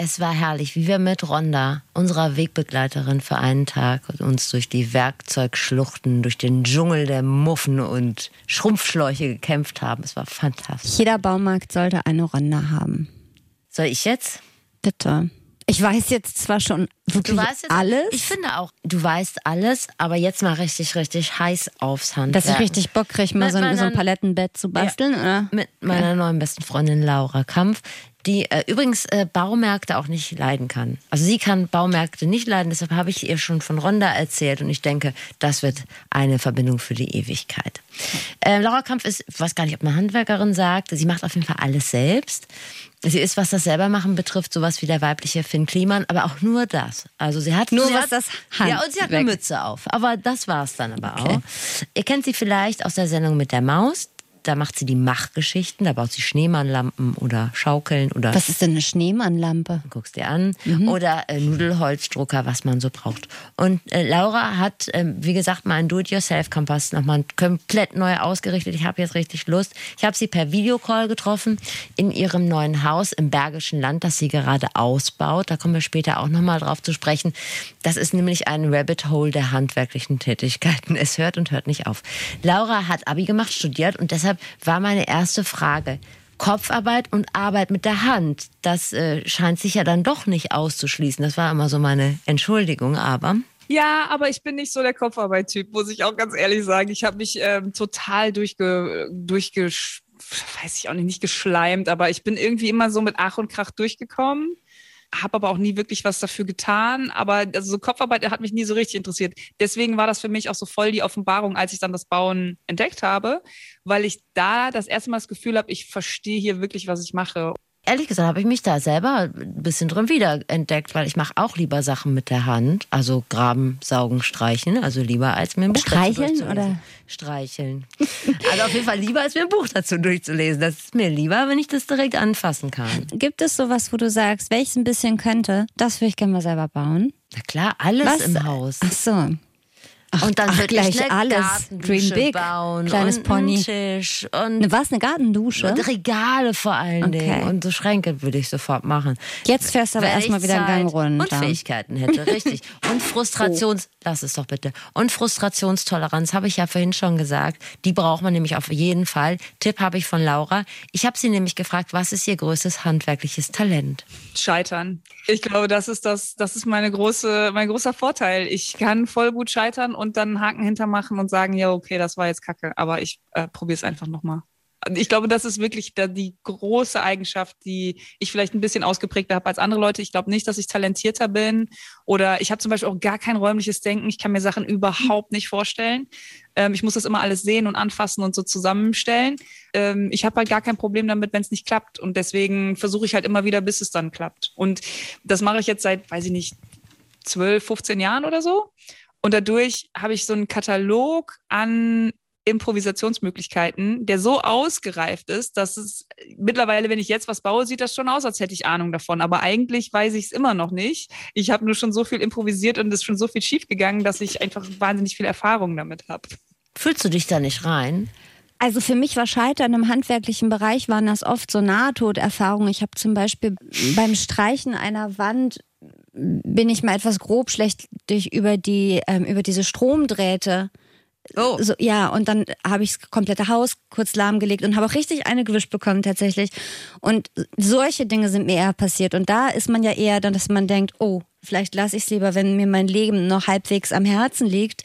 Es war herrlich, wie wir mit Ronda, unserer Wegbegleiterin für einen Tag, uns durch die Werkzeugschluchten, durch den Dschungel der Muffen und Schrumpfschläuche gekämpft haben. Es war fantastisch. Jeder Baumarkt sollte eine Ronda haben. Soll ich jetzt? Bitte. Ich weiß jetzt zwar schon wirklich Du weißt jetzt alles, Ich finde auch, du weißt alles, aber jetzt mal richtig, richtig heiß aufs Handwerk. dass ich richtig Bock kriege, mal so ein, so ein meiner- Palettenbett zu basteln, oder? Mit meiner neuen besten Freundin Laura Kampf, die äh, übrigens äh, Baumärkte auch nicht leiden kann. Also sie kann Baumärkte nicht leiden, deshalb habe ich ihr schon von Ronda erzählt und ich denke, das wird eine Verbindung für die Ewigkeit. Äh, Laura Kampf ist, ich weiß gar nicht, ob man Handwerkerin sagt, sie macht auf jeden Fall alles selbst. Sie ist, was das selber machen betrifft, sowas wie der weibliche Finn Kliman, aber auch nur das. Also sie hat Nur sie was hat, das Ja, und sie hat eine Handwerk- Mütze auf. Aber das war es dann aber auch. Ihr kennt sie vielleicht aus der Sendung mit der Maus. Da macht sie die Machgeschichten, da baut sie Schneemannlampen oder Schaukeln oder Was ist denn eine Schneemannlampe? guckst dir an oder äh, Nudelholzdrucker, was man so braucht. Und äh, Laura hat, ähm, wie gesagt, mal einen Do-it-yourself-Kompass nochmal komplett neu ausgerichtet. Ich habe jetzt richtig Lust. Ich habe sie per Videocall getroffen in ihrem neuen Haus im Bergischen Land, das sie gerade ausbaut. Da kommen wir später auch nochmal drauf zu sprechen. Das ist nämlich ein Rabbit Hole der handwerklichen Tätigkeiten. Es hört und hört nicht auf. Laura hat Abi gemacht, studiert und deshalb war meine erste Frage, Kopfarbeit und Arbeit mit der Hand, das äh, scheint sich ja dann doch nicht auszuschließen. Das war immer so meine Entschuldigung, aber Ja, aber ich bin nicht so der Kopfarbeit-Typ, muss ich auch ganz ehrlich sagen. Ich habe mich ähm, total durchge, durchge, weiß ich auch nicht, nicht geschleimt, aber ich bin irgendwie immer so mit Ach und Krach durchgekommen. Habe aber auch nie wirklich was dafür getan. Aber also so Kopfarbeit hat mich nie so richtig interessiert. Deswegen war das für mich auch so voll die Offenbarung, als ich dann das Bauen entdeckt habe, weil ich da das erste Mal das Gefühl habe, ich verstehe hier wirklich, was ich mache. Ehrlich gesagt habe ich mich da selber ein bisschen drin wiederentdeckt, weil ich mache auch lieber Sachen mit der Hand, also graben, saugen, streichen, also lieber als mir ein Buch Streicheln oder? Streicheln. Also auf jeden Fall lieber als mir ein Buch dazu durchzulesen. Das ist mir lieber, wenn ich das direkt anfassen kann. Gibt es sowas, wo du sagst, wenn ich es ein bisschen könnte, das würde ich gerne mal selber bauen? Na klar, alles Was? im Haus. Ach so. Ach, und dann ach, wird gleich alles. Gartendusche Dream big. bauen Kleines und Pony. einen Tisch und Eine, was, eine Gardendusche? Und Regale vor allen Okay. Dingen. Und so Schränke würde ich sofort machen. Jetzt fährst du aber erstmal wieder einen Gang runter. Und Fähigkeiten hätte, richtig. Und Frustrations... Lass es doch bitte. Und Frustrationstoleranz habe ich ja vorhin schon gesagt. Die braucht man nämlich auf jeden Fall. Tipp habe ich von Laura. Ich habe sie nämlich gefragt, was ist ihr größtes handwerkliches Talent? Scheitern. Ich glaube, das ist das, das ist meine große, mein großer Vorteil. Ich kann voll gut scheitern und dann einen Haken hintermachen und sagen, ja, okay, das war jetzt Kacke, aber ich äh, probiere es einfach nochmal. Ich glaube, das ist wirklich da die große Eigenschaft, die ich vielleicht ein bisschen ausgeprägter habe als andere Leute. Ich glaube nicht, dass ich talentierter bin oder ich habe zum Beispiel auch gar kein räumliches Denken. Ich kann mir Sachen überhaupt nicht vorstellen. Ähm, ich muss das immer alles sehen und anfassen und so zusammenstellen. Ähm, ich habe halt gar kein Problem damit, wenn es nicht klappt. Und deswegen versuche ich halt immer wieder, bis es dann klappt. Und das mache ich jetzt seit, weiß ich nicht, 12, 15 Jahren oder so. Und dadurch habe ich so einen Katalog an Improvisationsmöglichkeiten, der so ausgereift ist, dass es mittlerweile, wenn ich jetzt was baue, sieht das schon aus, als hätte ich Ahnung davon. Aber eigentlich weiß ich es immer noch nicht. Ich habe nur schon so viel improvisiert und es ist schon so viel schiefgegangen, dass ich einfach wahnsinnig viel Erfahrung damit habe. Fühlst du dich da nicht rein? Also für mich war Scheitern im handwerklichen Bereich, waren das oft so Nahtoderfahrungen. Ich habe zum Beispiel beim Streichen einer Wand bin ich mal etwas grob schlecht durch über die ähm, über diese Stromdrähte Oh. So, ja, und dann habe ich das komplette Haus kurz lahmgelegt und habe auch richtig eine gewischt bekommen tatsächlich. Und solche Dinge sind mir eher passiert. Und da ist man ja eher dann, dass man denkt, oh, vielleicht lasse ich es lieber, wenn mir mein Leben noch halbwegs am Herzen liegt.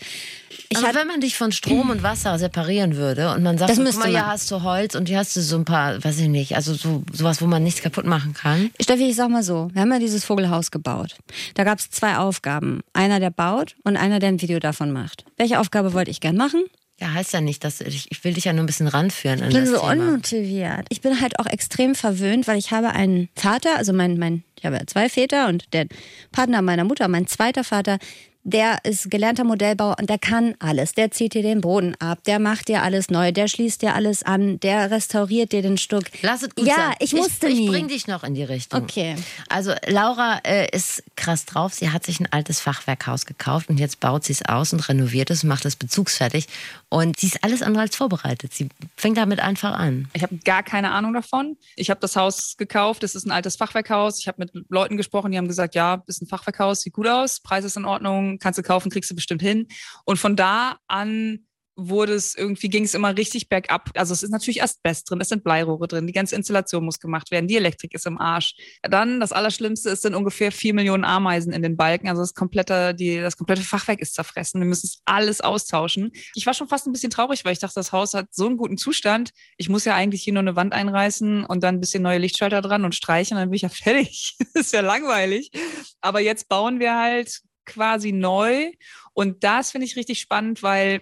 Ich Aber wenn man dich von Strom und Wasser separieren würde und man sagt, Das so, guck mal, hier hast du Holz und hier hast du so ein paar, weiß ich nicht, also so sowas, wo man nichts kaputt machen kann. Steffi, ich sag mal so, wir haben ja dieses Vogelhaus gebaut. Da gab es zwei Aufgaben. Einer, der baut und einer, der ein Video davon macht. Welche Aufgabe wollte ich gern machen? Ja, heißt ja nicht, dass ich, ich will dich ja nur ein bisschen ranführen an Ich bin so Thema. unmotiviert. Ich bin halt auch extrem verwöhnt, weil ich habe einen Vater, also mein, mein, ich habe ja zwei Väter und der Partner meiner Mutter, mein zweiter Vater, der ist gelernter Modellbauer und der kann alles. Der zieht dir den Boden ab, der macht dir alles neu, der schließt dir alles an, der restauriert dir den Stuck. Lass es gut ja, sein. ich musste ich, nie. Ich bring dich noch in die Richtung. Okay. Also Laura äh, ist krass drauf. Sie hat sich ein altes Fachwerkhaus gekauft und jetzt baut sie es aus und renoviert es und macht es bezugsfertig. Und sie ist alles andere als vorbereitet. Sie fängt damit einfach an. Ich habe gar keine Ahnung davon. Ich habe das Haus gekauft. Es ist ein altes Fachwerkhaus. Ich habe mit Leuten gesprochen, die haben gesagt, ja, ist ein Fachwerkhaus, sieht gut aus, Preis ist in Ordnung, kannst du kaufen, kriegst du bestimmt hin. Und von da an wurde es irgendwie, ging es immer richtig bergab. Also es ist natürlich Asbest drin, es sind Bleirohre drin, die ganze Installation muss gemacht werden, die Elektrik ist im Arsch. Dann, das Allerschlimmste ist, sind ungefähr vier Millionen Ameisen in den Balken. Also das komplette, die, das komplette Fachwerk ist zerfressen. Wir müssen es alles austauschen. Ich war schon fast ein bisschen traurig, weil ich dachte, das Haus hat so einen guten Zustand. Ich muss ja eigentlich hier nur eine Wand einreißen und dann ein bisschen neue Lichtschalter dran und streichen, dann bin ich ja fertig. ist ja langweilig. Aber jetzt bauen wir halt quasi neu. Und das finde ich richtig spannend, weil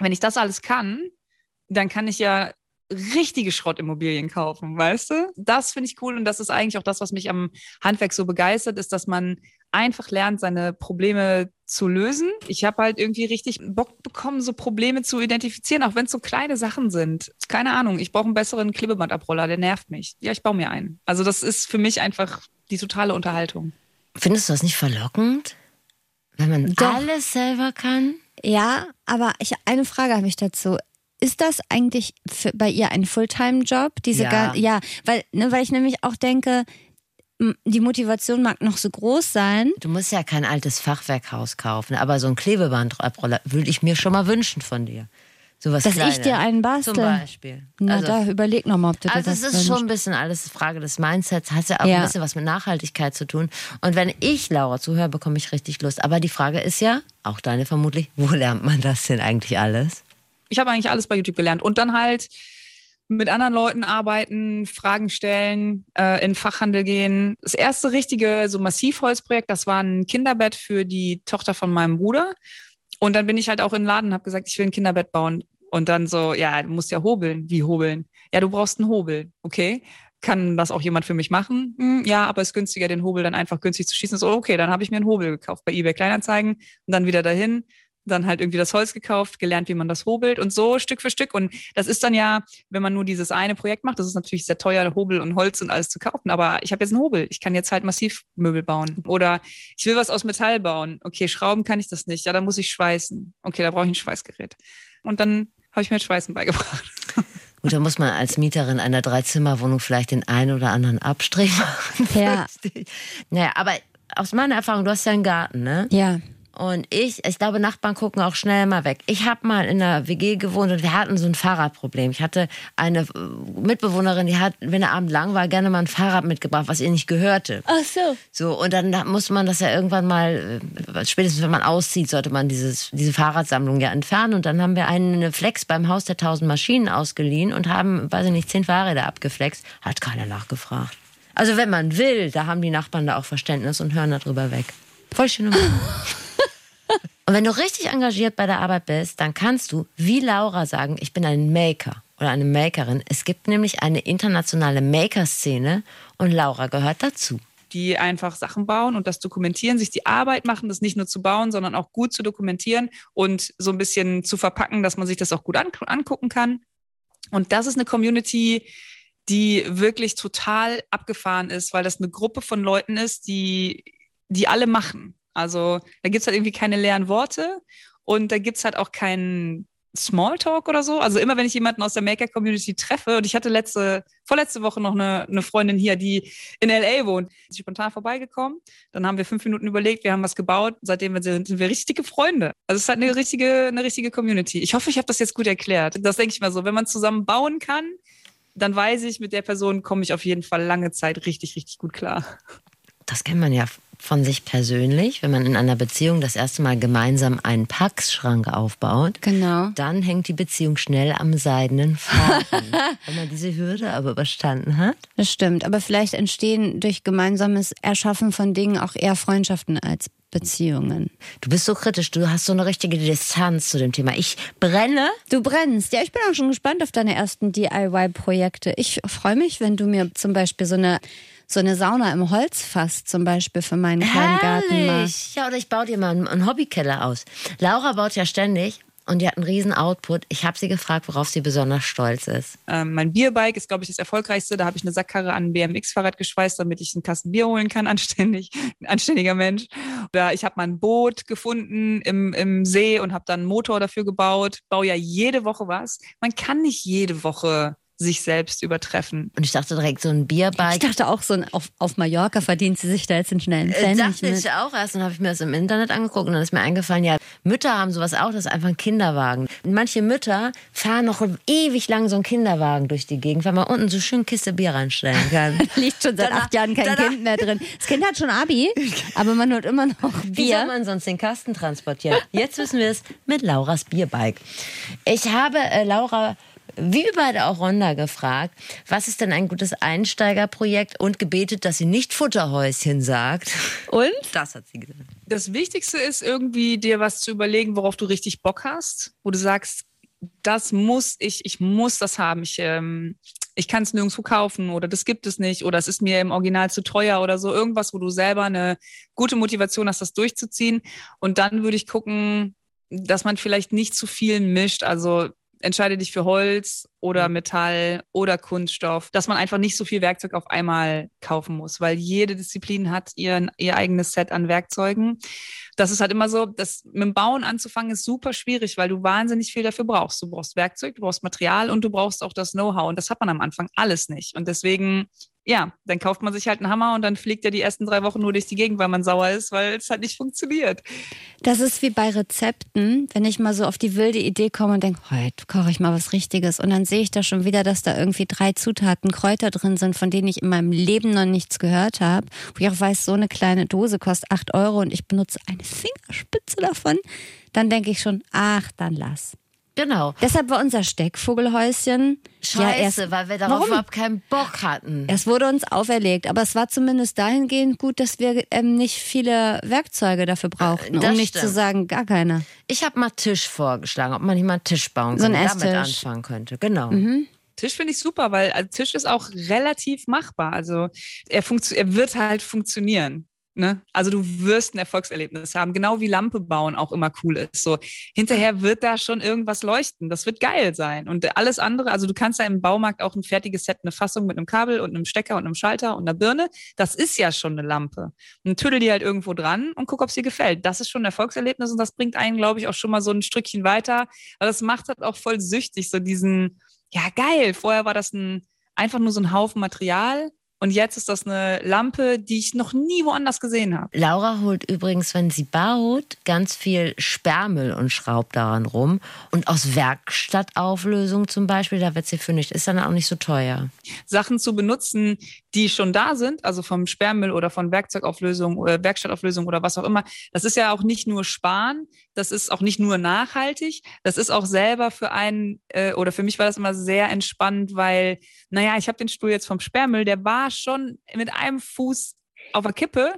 wenn ich das alles kann, dann kann ich ja richtige Schrottimmobilien kaufen, weißt du? Das finde ich cool und das ist eigentlich auch das, was mich am Handwerk so begeistert, ist, dass man einfach lernt, seine Probleme zu lösen. Ich habe halt irgendwie richtig Bock bekommen, so Probleme zu identifizieren, auch wenn es so kleine Sachen sind. Keine Ahnung, ich brauche einen besseren Klebebandabroller, der nervt mich. Ja, ich baue mir einen. Also das ist für mich einfach die totale Unterhaltung. Findest du das nicht verlockend? Wenn man Doch. alles selber kann? Ja, aber ich, eine Frage habe ich dazu. Ist das eigentlich für, bei ihr ein Fulltime-Job? Diese Ja. ja, weil, ne, weil ich nämlich auch denke, die Motivation mag noch so groß sein. Du musst ja kein altes Fachwerkhaus kaufen, aber so ein Klebebandabroller würde ich mir schon mal wünschen von dir. Sowas Dass ich Kleines. dir einen bastel. Zum Beispiel. Na, Also- da überleg noch mal, ob du Also das es ist schon ein bisschen alles Frage des Mindsets, hat ja auch Ja. ein bisschen was mit Nachhaltigkeit zu tun. Und wenn ich Laura zuhöre, bekomme ich richtig Lust. Aber die Frage ist ja, auch deine vermutlich, wo lernt man das denn eigentlich alles? ich habe eigentlich alles bei YouTube gelernt. Und dann halt mit anderen Leuten arbeiten, Fragen stellen, äh, in den Fachhandel gehen. Das erste richtige so Massivholzprojekt, das war ein Kinderbett für die Tochter von meinem Bruder. Und dann bin ich halt auch in den Laden und habe gesagt, ich will ein Kinderbett bauen. Und dann so, ja, du musst ja hobeln. Wie hobeln? Ja, du brauchst einen Hobel. Okay. Kann das auch jemand für mich machen? Hm, ja, aber es ist günstiger, den Hobel dann einfach günstig zu schießen. So, okay, dann habe ich mir einen Hobel gekauft bei eBay Kleinanzeigen und dann wieder dahin dann halt irgendwie das Holz gekauft, gelernt, wie man das hobelt und so Stück für Stück. Und das ist dann ja, wenn man nur dieses eine Projekt macht, das ist natürlich sehr teuer, Hobel und Holz und alles zu kaufen. Aber ich habe jetzt einen Hobel. Ich kann jetzt halt Massivmöbel bauen. Oder ich will was aus Metall bauen. Okay, Schrauben kann ich das nicht. Ja, dann muss ich schweißen. Okay, da brauche ich ein Schweißgerät. Und dann habe ich mir Schweißen beigebracht. Gut, da muss man als Mieterin einer Dreizimmerwohnung vielleicht den einen oder anderen Abstrich machen. Ja. Naja, aber aus meiner Erfahrung, du hast ja einen Garten, ne? Ja. Und ich, ich glaube, Nachbarn gucken auch schnell mal weg. Ich habe mal in einer WG gewohnt und wir hatten so ein Fahrradproblem. Ich hatte eine äh, Mitbewohnerin, die hat, wenn der Abend lang war, gerne mal ein Fahrrad mitgebracht, was ihr nicht gehörte. Ach so. So, und dann da musste man das ja irgendwann mal, äh, spätestens wenn man auszieht, sollte man dieses, diese Fahrradsammlung ja entfernen. Und dann haben wir eine Flex beim Haus der tausend Maschinen ausgeliehen und haben, weiß ich nicht, zehn Fahrräder abgeflext. Hat keiner nachgefragt. Also wenn man will, da haben die Nachbarn da auch Verständnis und hören darüber weg. Voll schön. Und wenn du richtig engagiert bei der Arbeit bist, dann kannst du, wie Laura, sagen, ich bin ein Maker oder eine Makerin. Es gibt nämlich eine internationale Maker-Szene und Laura gehört dazu die einfach Sachen bauen und das dokumentieren, sich die Arbeit machen, das nicht nur zu bauen, sondern auch gut zu dokumentieren und so ein bisschen zu verpacken, dass man sich das auch gut angucken kann. Und das ist eine Community, die wirklich total abgefahren ist, weil das eine Gruppe von Leuten ist, die, die alle machen. Also da gibt's halt irgendwie keine leeren Worte und da gibt's halt auch keinen Smalltalk oder so. Also immer wenn ich jemanden aus der Maker-Community treffe, und ich hatte letzte, vorletzte Woche noch eine, eine Freundin hier, die in LA wohnt, ist spontan vorbeigekommen. Dann haben wir fünf Minuten überlegt, wir haben was gebaut. Seitdem sind, sind wir richtige Freunde. Also es ist halt eine richtige, eine richtige Community. Ich hoffe, ich habe das jetzt gut erklärt. Das denke ich mal so. Wenn man zusammen bauen kann, dann weiß ich, mit der Person komme ich auf jeden Fall lange Zeit richtig, richtig gut klar. Das kennt man ja von sich persönlich, wenn man in einer Beziehung das erste Mal gemeinsam einen Packschrank aufbaut, genau. dann hängt die Beziehung schnell am seidenen Faden. wenn man diese Hürde aber überstanden hat. Das stimmt, aber vielleicht entstehen durch gemeinsames Erschaffen von Dingen auch eher Freundschaften als Beziehungen. Du bist so kritisch, du hast so eine richtige Distanz zu dem Thema. Ich brenne. Du brennst. Ja, ich bin auch schon gespannt auf deine ersten DIY-Projekte. Ich freue mich, wenn du mir zum Beispiel so eine so eine Sauna im Holzfass zum Beispiel für meinen kleinen Herrlich. Garten machst. Ja, oder ich baue dir mal einen, einen Hobbykeller aus. Laura baut ja ständig und die hat einen riesen Output. Ich habe sie gefragt, worauf sie besonders stolz ist. Ähm, mein Bierbike ist, glaube ich, das erfolgreichste. Da habe ich eine Sackkarre an ein BMX-Fahrrad geschweißt, damit ich einen Kasten Bier holen kann, anständig, ein anständiger Mensch. Oder ich habe mal ein Boot gefunden im, im See und habe dann einen Motor dafür gebaut. Baue ja jede Woche was. Man kann nicht jede Woche sich selbst übertreffen. Und ich dachte direkt so ein Bierbike. Ich dachte auch so, ein, auf, auf Mallorca verdient sie sich da jetzt einen schnellen Äh, Pfennig dachte mit. ich auch erst, dann habe ich mir das im Internet angeguckt und dann ist mir eingefallen, ja, Mütter haben sowas auch, das ist einfach ein Kinderwagen. Manche Mütter fahren noch ewig lang so einen Kinderwagen durch die Gegend, weil man unten so schön Kiste Bier reinstellen kann. Liegt schon seit Danach- acht Jahren kein danach- Kind mehr drin. Das Kind hat schon Abi, aber man hört immer noch Wie soll Bier. man sonst den Kasten transportieren? Jetzt wissen wir es mit Lauras Bierbike. Ich habe äh, Laura wie beide auch Ronda gefragt, was ist denn ein gutes Einsteigerprojekt und gebetet, dass sie nicht Futterhäuschen sagt. Und? Das hat sie gesagt. Das Wichtigste ist irgendwie dir was zu überlegen, worauf du richtig Bock hast, wo du sagst, das muss ich, ich muss das haben. Ich, ähm, ich kann es nirgendwo kaufen oder das gibt es nicht oder es ist mir im Original zu teuer oder so. Irgendwas, wo du selber eine gute Motivation hast, das durchzuziehen. Und dann würde ich gucken, dass man vielleicht nicht zu viel mischt. Also entscheide dich für Holz oder Metall oder Kunststoff, dass man einfach nicht so viel Werkzeug auf einmal kaufen muss, weil jede Disziplin hat ihr, ihr eigenes Set an Werkzeugen. Das ist halt immer so, das mit dem Bauen anzufangen ist super schwierig, weil du wahnsinnig viel dafür brauchst. Du brauchst Werkzeug, du brauchst Material und du brauchst auch das Know-how. Und das hat man am Anfang alles nicht. Und deswegen, ja, dann kauft man sich halt einen Hammer und dann fliegt er die ersten drei Wochen nur durch die Gegend, weil man sauer ist, weil es halt nicht funktioniert. Das ist wie bei Rezepten, wenn ich mal so auf die wilde Idee komme und denke, heute koche ich mal was Richtiges. Und dann sehe ich da schon wieder, dass da irgendwie drei Zutaten, Kräuter drin sind, von denen ich in meinem Leben noch nichts gehört habe. Wo ich auch weiß, so eine kleine Dose kostet acht Euro und ich benutze eine Fingerspitze davon. Dann denke ich schon, ach, dann lass. Genau. Deshalb war unser Steckvogelhäuschen Scheiße, ja erst, weil wir darauf Warum? überhaupt keinen Bock hatten. es wurde uns auferlegt, aber es war zumindest dahingehend gut, dass wir ähm, nicht viele Werkzeuge dafür brauchten, Das um nicht stimmt. zu sagen, gar keine. Ich habe mal Tisch vorgeschlagen, ob man nicht mal einen Tisch bauen So kann, ein und damit anfangen könnte. Genau. Tisch finde ich super, weil also Tisch ist auch relativ machbar. Also er, er wird halt funktionieren. Ne? Also du wirst ein Erfolgserlebnis haben, genau wie Lampe bauen auch immer cool ist. So hinterher wird da schon irgendwas leuchten. Das wird geil sein. Und alles andere, also du kannst ja im Baumarkt auch ein fertiges Set, eine Fassung mit einem Kabel und einem Stecker und einem Schalter und einer Birne. Das ist ja schon eine Lampe. Und tüdel die halt irgendwo dran und guck, ob es dir gefällt. Das ist schon ein Erfolgserlebnis und das bringt einen, glaube ich, auch schon mal so ein Stückchen weiter. Aber das macht halt auch voll süchtig, so diesen, ja geil, vorher war das ein, einfach nur so ein Haufen Material und jetzt ist das eine Lampe, die ich noch nie woanders gesehen habe. Laura holt übrigens, wenn sie baut, ganz viel Sperrmüll und schraubt daran rum. Und aus Werkstattauflösung zum Beispiel, da wird sie fündig, ist dann auch nicht so teuer. Sachen zu benutzen, die schon da sind, also vom Sperrmüll oder von Werkzeugauflösung oder Werkstattauflösung oder was auch immer, das ist ja auch nicht nur sparen, das ist auch nicht nur nachhaltig, das ist auch selber für einen, äh, oder für mich war das immer sehr entspannend, weil, naja, ich habe den Stuhl jetzt vom Sperrmüll, der war schon mit einem Fuß auf der Kippe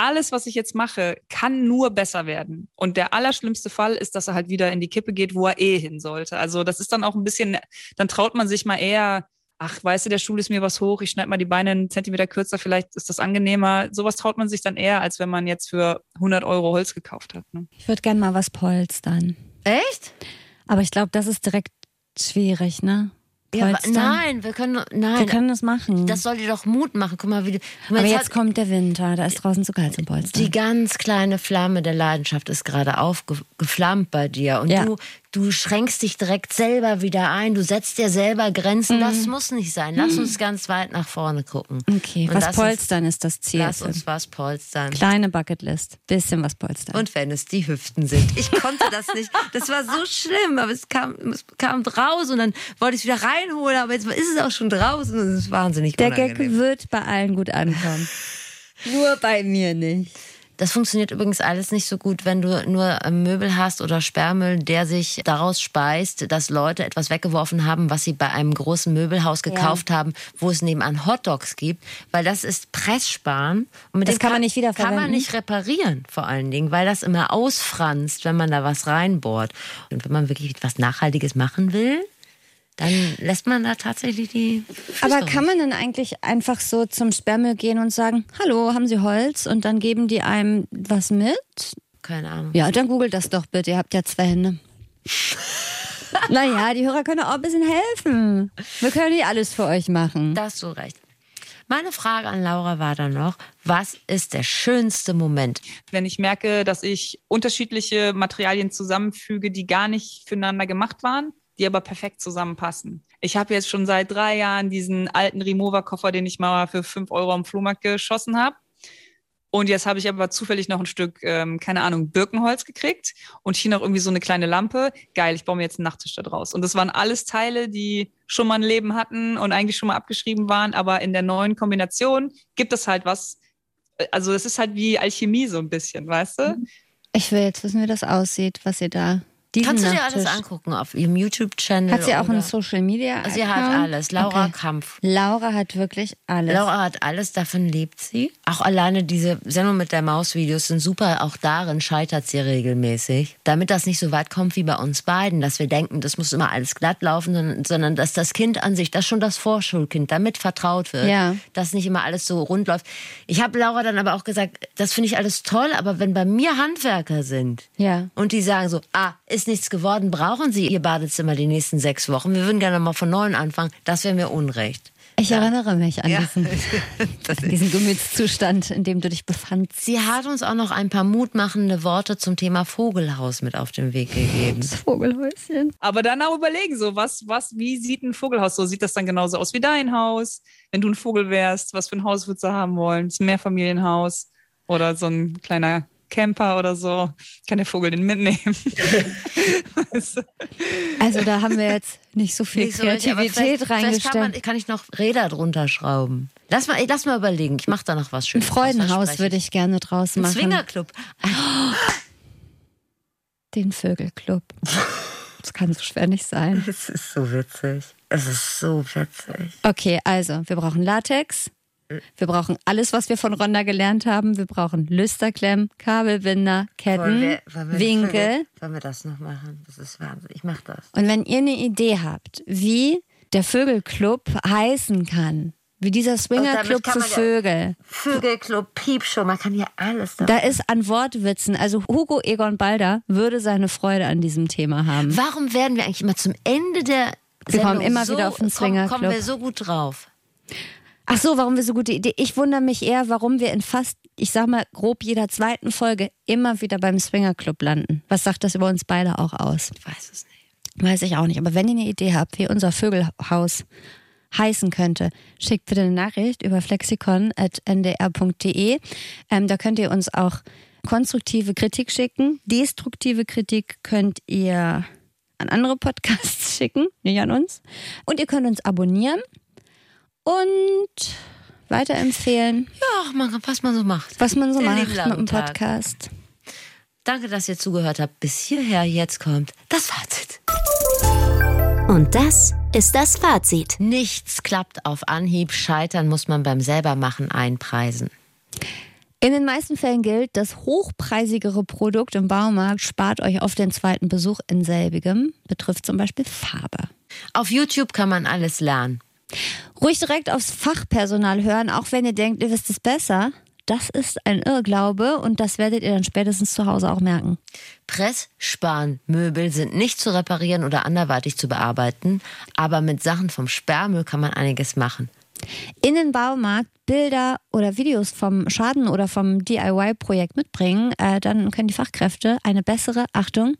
alles, was ich jetzt mache, kann nur besser werden. Und der allerschlimmste Fall ist, dass er halt wieder in die Kippe geht, wo er eh hin sollte. Also das ist dann auch ein bisschen, dann traut man sich mal eher, ach, weißt du, der Stuhl ist mir was hoch, ich schneide mal die Beine einen Zentimeter kürzer, vielleicht ist das angenehmer. Sowas traut man sich dann eher, als wenn man jetzt für 100 Euro Holz gekauft hat. Ne? Ich würde gerne mal was polstern. Echt? Aber ich glaube, das ist direkt schwierig, ne? Ja, nein, wir können, nein. Wir können das machen. das soll dir doch Mut machen. Guck mal, wie du. guck mal, Aber jetzt jetzt hat- kommt der Winter, da ist draußen zu kalt zum Polstern. Die ganz kleine Flamme der Leidenschaft ist gerade aufgeflammt bei dir. Und Ja. du, du schränkst dich direkt selber wieder ein. Du setzt dir selber Grenzen. Mhm. Das muss nicht sein. Lass uns ganz weit nach vorne gucken. Okay, Und was polstern ist das Ziel. lass uns was polstern. Kleine Bucketlist, bisschen was polstern. Und wenn es die Hüften sind. Ich konnte das nicht. Das war so schlimm, aber es kam, es kam raus und dann wollte ich es wieder reinholen, aber jetzt ist es auch schon draußen und es ist wahnsinnig der Gag unangenehm. wird bei allen gut ankommen. Nur bei mir nicht. Das funktioniert übrigens alles nicht so gut, wenn du nur ähm, Möbel hast oder Sperrmüll, der sich daraus speist, dass Leute etwas weggeworfen haben, was sie bei einem großen Möbelhaus gekauft haben, wo es nebenan Hotdogs gibt, weil das ist Presssparen. Und mit Das dem kann man nicht Kann man wiederverwenden? nicht reparieren, vor allen Dingen, weil das immer ausfranst, wenn man da was reinbohrt. Und wenn man wirklich was Nachhaltiges machen will, dann lässt man da tatsächlich die. Füße Aber kann man denn eigentlich einfach so zum Sperrmüll gehen und sagen, hallo, haben Sie Holz? Und dann geben die einem was mit? Keine Ahnung. Ja, dann googelt das doch bitte, ihr habt ja zwei Hände. naja, die Hörer können auch ein bisschen helfen. Wir können nicht alles für euch machen. Da hast du recht. Meine Frage an Laura war dann noch, was ist der schönste Moment? Wenn ich merke, dass ich unterschiedliche Materialien zusammenfüge, die gar nicht füreinander gemacht waren, die aber perfekt zusammenpassen. Ich habe jetzt schon seit drei Jahren diesen alten Remover-Koffer, den ich mal für fünf Euro am Flohmarkt geschossen habe. Und jetzt habe ich aber zufällig noch ein Stück, ähm, keine Ahnung, Birkenholz gekriegt und hier noch irgendwie so eine kleine Lampe. Geil, ich baue mir jetzt einen Nachttisch da draus. Und das waren alles Teile, die schon mal ein Leben hatten und eigentlich schon mal abgeschrieben waren, aber in der neuen Kombination gibt es halt was. Also es ist halt wie Alchemie so ein bisschen, weißt du? Ich will jetzt wissen, wie das aussieht, was ihr da. Diesen Kannst du dir alles angucken auf ihrem YouTube-Channel? Hat sie auch einen Social Media? Sie hat Account? alles. Laura Okay. Kampf. Laura hat wirklich alles. Laura hat alles, davon lebt sie. Auch alleine diese Sendung mit der Maus-Videos sind super. Auch darin scheitert sie regelmäßig. Damit das nicht so weit kommt wie bei uns beiden, dass wir denken, das muss immer alles glatt laufen, sondern, sondern dass das Kind an sich, das schon das Vorschulkind, damit vertraut wird, Ja. dass nicht immer alles so rund läuft. Ich habe Laura dann aber auch gesagt, das finde ich alles toll, aber wenn bei mir Handwerker sind Ja. und die sagen so, ah, ist nichts geworden, brauchen Sie Ihr Badezimmer die nächsten sechs Wochen, wir würden gerne mal von neuem anfangen, das wäre mir Unrecht. Ich erinnere mich an Ja. diesen, diesen Gemütszustand, in dem du dich befandst. Sie hat uns auch noch ein paar mutmachende Worte zum Thema Vogelhaus mit auf den Weg gegeben. Vogelhäuschen. Aber dann auch überlegen, so was, was, wie sieht ein Vogelhaus so? Sieht das dann genauso aus wie dein Haus? Wenn du ein Vogel wärst, was für ein Haus würdest du haben wollen? Ist ein Mehrfamilienhaus oder so ein kleiner Camper oder so? Kann der Vogel den mitnehmen? Also da haben wir jetzt nicht so viel Nicht so Kreativität vielleicht, vielleicht reingestellt. kann, man, kann ich noch Räder drunter schrauben. Lass mal, lass mal überlegen. Ich mache da noch was Ein Schönes. Freudenhaus würde ich gerne draus Ein machen. Swingerclub. Den Vögelclub. Das kann so schwer nicht sein. Es ist so witzig. Es ist so witzig. Okay, also wir brauchen Latex. Wir brauchen alles, was wir von Ronda gelernt haben. Wir brauchen Lüsterklemmen, Kabelbinder, Ketten, Winkel. Wollen wir das noch machen? Das ist Wahnsinn. Ich mach das. Und wenn ihr eine Idee habt, wie der Vögelclub heißen kann, wie dieser Swingerclub für Vögel, Vögelclub, Piepshow, man kann hier alles da ist an Wortwitzen, also Hugo Egon Balder würde seine Freude an diesem Thema haben. Warum werden wir eigentlich immer zum Ende der Wir kommen Sendung immer so, wieder auf den kommen, kommen Swingerclub. wir so gut drauf? Ach so, warum wir so gute Idee? Ich wundere mich eher, warum wir in fast, ich sag mal, grob jeder zweiten Folge immer wieder beim Swingerclub landen. Was sagt das über uns beide auch aus? Ich weiß es nicht. Weiß ich auch nicht. Aber wenn ihr eine Idee habt, wie unser Vögelhaus heißen könnte, schickt bitte eine Nachricht über flexikon.ndr.de. Ähm, da könnt ihr uns auch konstruktive Kritik schicken. Destruktive Kritik könnt ihr an andere Podcasts schicken, nicht an uns. Und ihr könnt uns abonnieren und weiterempfehlen, Ja, man, was man so macht. was man so Den macht mit dem Tag. Podcast. Danke, dass ihr zugehört habt. Bis hierher, jetzt kommt das Fazit. Und das ist das Fazit. Nichts klappt auf Anhieb. Scheitern muss man beim Selbermachen einpreisen. In den meisten Fällen gilt, das hochpreisigere Produkt im Baumarkt spart euch auf den zweiten Besuch in selbigem, betrifft zum Beispiel Farbe. Auf YouTube kann man alles lernen. Ruhig direkt aufs Fachpersonal hören, auch wenn ihr denkt, ihr wisst es besser. Das ist ein Irrglaube und das werdet ihr dann spätestens zu Hause auch merken. Pressspanmöbel sind nicht zu reparieren oder anderweitig zu bearbeiten, aber mit Sachen vom Sperrmüll kann man einiges machen. In den Baumarkt Bilder oder Videos vom Schaden oder vom DIY-Projekt mitbringen, äh, dann können die Fachkräfte eine bessere, Achtung,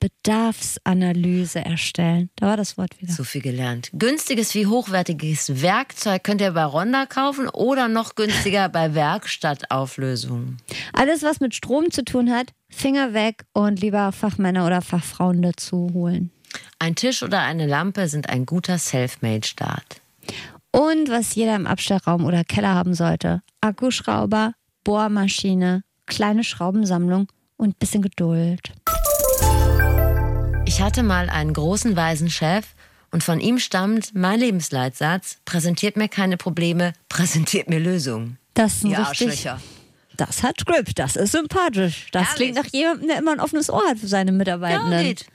Bedarfsanalyse erstellen. Da war das Wort wieder. So viel gelernt. Günstiges wie hochwertiges Werkzeug könnt ihr bei Ronda kaufen oder noch günstiger bei Werkstattauflösungen. Alles, was mit Strom zu tun hat, Finger weg und lieber Fachmänner oder Fachfrauen dazu holen. Ein Tisch oder eine Lampe sind ein guter Selfmade-Start. Und was jeder im Abstellraum oder Keller haben sollte: Akkuschrauber, Bohrmaschine, kleine Schraubensammlung und bisschen Geduld. Ich hatte mal einen großen weisen Chef und von ihm stammt mein Lebensleitsatz: Präsentiert mir keine Probleme, präsentiert mir Lösungen. Das ist ein Ihr richtig. Das hat Grip, das ist sympathisch. Das Ehrlich? klingt nach jemandem, der immer ein offenes Ohr hat für seine Ja, Mitarbeitenden. geht.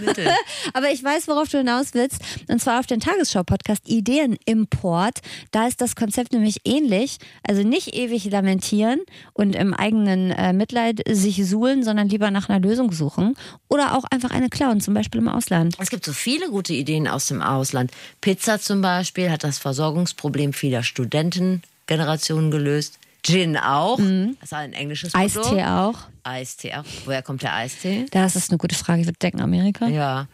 Bitte. Aber ich weiß, worauf du hinaus willst. Und zwar auf den Tagesschau-Podcast Ideenimport. Da ist das Konzept nämlich ähnlich. Also nicht ewig lamentieren und im eigenen äh, Mitleid sich suhlen, sondern lieber nach einer Lösung suchen. Oder auch einfach eine klauen, zum Beispiel im Ausland. Es gibt so viele gute Ideen aus dem Ausland. Pizza zum Beispiel hat das Versorgungsproblem vieler Studentengenerationen gelöst. Gin auch. Das ist ein englisches Produkt. Mhm. Eistee auch. Eistee auch. Woher kommt der Eistee? Das ist eine gute Frage. Ich würde denken, Amerika. Ja.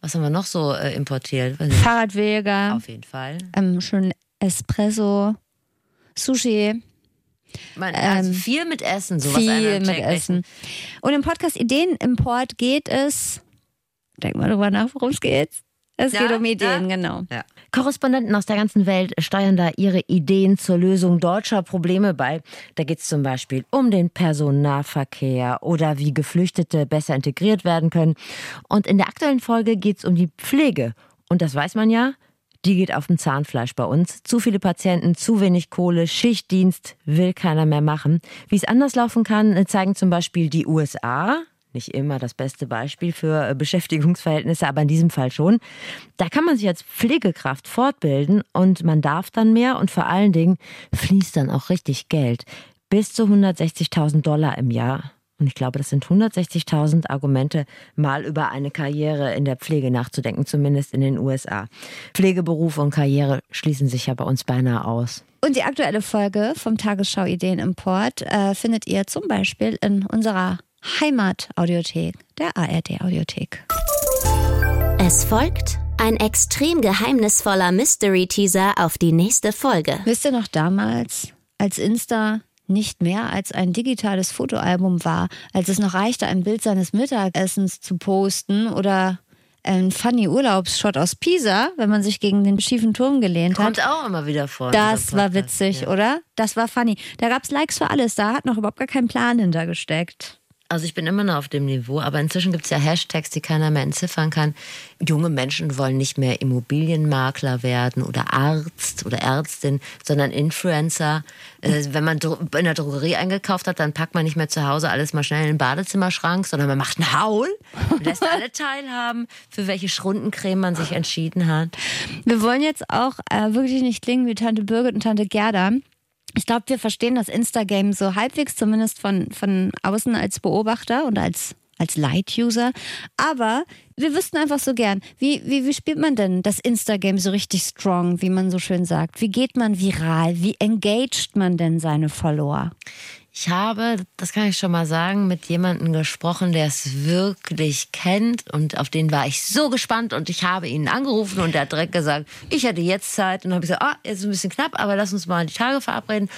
Was haben wir noch so äh, importiert? Fahrradwege, Auf jeden Fall. ähm, schön Espresso, Sushi. Man, also viel mit Essen. Sowas viel mit Essen. Und im Podcast Ideenimport geht es, denk mal drüber nach, worum es geht. Es Ja, geht um Ideen, ja. genau. Ja. Korrespondenten aus der ganzen Welt steuern da ihre Ideen zur Lösung deutscher Probleme bei. Da geht es zum Beispiel um den Personennahverkehr oder wie Geflüchtete besser integriert werden können. Und in der aktuellen Folge geht es um die Pflege. Und das weiß man ja, die geht auf dem Zahnfleisch bei uns. Zu viele Patienten, zu wenig Kohle, Schichtdienst will keiner mehr machen. Wie es anders laufen kann, zeigen zum Beispiel die USA nicht immer das beste Beispiel für äh, Beschäftigungsverhältnisse, aber in diesem Fall schon. Da kann man sich als Pflegekraft fortbilden und man darf dann mehr und vor allen Dingen fließt dann auch richtig Geld. Bis zu 160.000 Dollar im Jahr. Und ich glaube, das sind 160.000 Argumente, mal über eine Karriere in der Pflege nachzudenken, zumindest in den USA. Pflegeberuf und Karriere schließen sich ja bei uns beinahe aus. Und die aktuelle Folge vom Tagesschau Ideenimport äh, findet ihr zum Beispiel in unserer Heimat-Audiothek, der ARD-Audiothek. Es folgt ein extrem geheimnisvoller Mystery-Teaser auf die nächste Folge. Wisst ihr noch damals, als Insta nicht mehr als ein digitales Fotoalbum war, als es noch reichte, ein Bild seines Mittagessens zu posten oder ein funny Urlaubsshot aus Pisa, wenn man sich gegen den schiefen Turm gelehnt hat. Kommt auch immer wieder vor. Das war witzig, Ja. oder? Das war funny. Da gab's Likes für alles. Da hat noch überhaupt gar kein Plan hintergesteckt. Also ich bin immer noch auf dem Niveau, aber inzwischen gibt es ja Hashtags, die keiner mehr entziffern kann. Junge Menschen wollen nicht mehr Immobilienmakler werden oder Arzt oder Ärztin, sondern Influencer. Äh, wenn man in der Drogerie eingekauft hat, dann packt man nicht mehr zu Hause alles mal schnell in den Badezimmerschrank, sondern man macht einen Haul und lässt alle teilhaben, für welche Schrundencreme man sich entschieden hat. Wir wollen jetzt auch äh, wirklich nicht klingen wie Tante Birgit und Tante Gerda. Ich glaube, wir verstehen das Instagame so halbwegs, zumindest von, von außen als Beobachter und als, als Light-User. Aber wir wüssten einfach so gern, wie, wie, wie spielt man denn das Instagame so richtig strong, wie man so schön sagt? Wie geht man viral? Wie engaged man denn seine Follower? Ich habe, das kann ich schon mal sagen, mit jemandem gesprochen, der es wirklich kennt und auf den war ich so gespannt und ich habe ihn angerufen und der hat direkt gesagt, ich hätte jetzt Zeit und dann habe ich gesagt, ah, jetzt ist ein bisschen knapp, aber lass uns mal die Tage verabreden.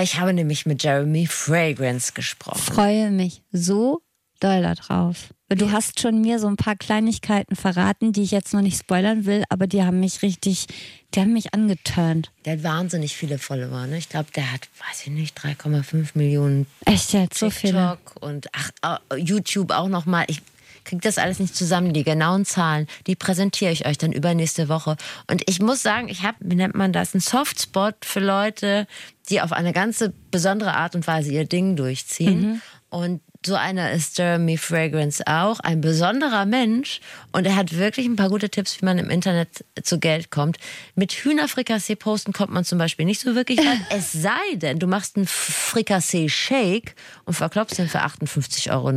Ich habe nämlich mit Jeremy Fragrance gesprochen. Freue mich so doll darauf. Du hast schon mir so ein paar Kleinigkeiten verraten, die ich jetzt noch nicht spoilern will, aber die haben mich richtig, die haben mich angeturnt. Der hat wahnsinnig viele Follower. Ne? Ich glaube, der hat, weiß ich nicht, 3,5 Millionen Echt jetzt, so viele. TikTok und ach, YouTube auch noch mal. Ich kriege das alles nicht zusammen. Die genauen Zahlen, die präsentiere ich euch dann übernächste Woche. Und ich muss sagen, ich habe, wie nennt man das, einen Softspot für Leute, die auf eine ganz besondere Art und Weise ihr Ding durchziehen. Mhm. Und so einer ist Jeremy Fragrance auch, ein besonderer Mensch und er hat wirklich ein paar gute Tipps, wie man im Internet zu Geld kommt. Mit Hühnerfrikassee posten kommt man zum Beispiel nicht so wirklich weit, es sei denn, du machst einen Frikassee-Shake und verklopfst den für 58,90 Euro,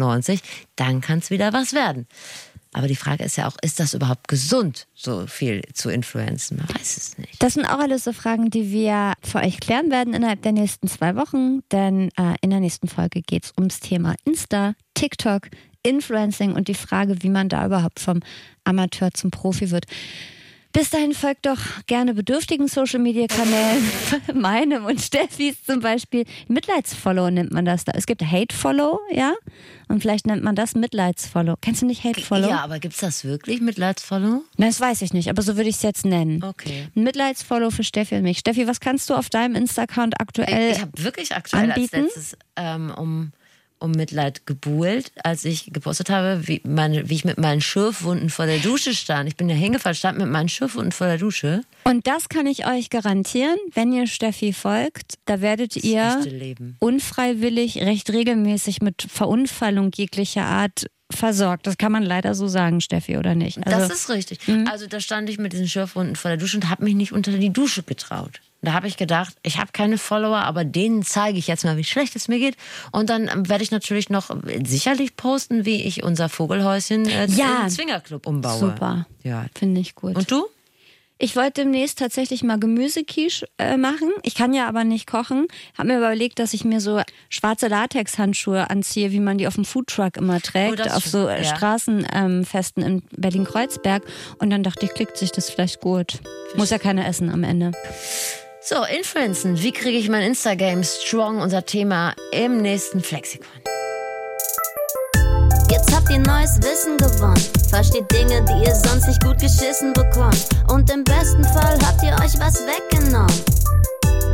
dann kann es wieder was werden. Aber die Frage ist ja auch, ist das überhaupt gesund, so viel zu influenzen? Man weiß es nicht. Das sind auch alles so Fragen, die wir für euch klären werden innerhalb der nächsten zwei Wochen. Denn äh, in der nächsten Folge geht es ums Thema Insta, TikTok, Influencing und die Frage, wie man da überhaupt vom Amateur zum Profi wird. Bis dahin folgt doch gerne bedürftigen Social Media Kanälen, meinem und Steffis zum Beispiel. Mitleidsfollow nennt man das da. Es gibt Hate Follow, ja, und vielleicht nennt man das Mitleidsfollow. Kennst du nicht Hate Follow? Ja, aber gibt es das wirklich, Mitleidsfollow? Na, das weiß ich nicht, aber so würde ich es jetzt nennen. Okay. Mitleidsfollow für Steffi und mich. Steffi, was kannst du auf deinem Insta-Account aktuell Ich, ich habe wirklich aktuell anbieten? als letztes ähm, um um Mitleid gebuhlt, als ich gepostet habe, wie, meine, wie ich mit meinen Schürfwunden vor der Dusche stand. Ich bin ja hingefallen, stand mit meinen Schürfwunden vor der Dusche. Und das kann ich euch garantieren, wenn ihr Steffi folgt, da werdet Das ihr unfreiwillig recht regelmäßig mit Verunfallung jeglicher Art versorgt. Das kann man leider so sagen, Steffi, oder nicht? das Also, ist richtig. Also da stand ich mit diesen Schürfwunden vor der Dusche und habe mich nicht unter die Dusche getraut. Da habe ich gedacht, ich habe keine Follower, aber denen zeige ich jetzt mal, wie schlecht es mir geht. Und dann ähm, werde ich natürlich noch sicherlich posten, wie ich unser Vogelhäuschen äh, Ja. in Zwingerclub umbaue. super. Ja. Finde ich gut. Und du? Ich wollte demnächst tatsächlich mal Gemüsequiche äh, machen. Ich kann ja aber nicht kochen. Habe mir überlegt, dass ich mir so schwarze Latexhandschuhe anziehe, wie man die auf dem Foodtruck immer trägt, Oh, auf so äh, ja. Straßenfesten in Berlin-Kreuzberg. Und dann dachte ich, klickt sich das vielleicht gut. Muss ja keiner essen am Ende. So, Influenzen. Wie kriege ich mein Instagame strong? Unser Thema im nächsten Flexikon. Jetzt habt ihr neues Wissen gewonnen. Versteht Dinge, die ihr sonst nicht gut geschissen bekommt. Und im besten Fall habt ihr euch was weggenommen.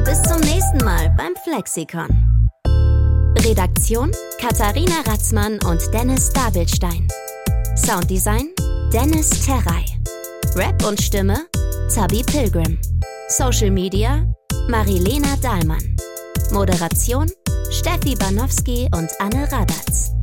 Bis zum nächsten Mal beim Flexikon. Redaktion Katharina Ratzmann und Dennis Dabelstein. Sounddesign Dennis Terrei. Rap und Stimme Zabi Pilgrim. Social Media Marilena Dahlmann. Moderation Steffi Banowski und Anne Radatz.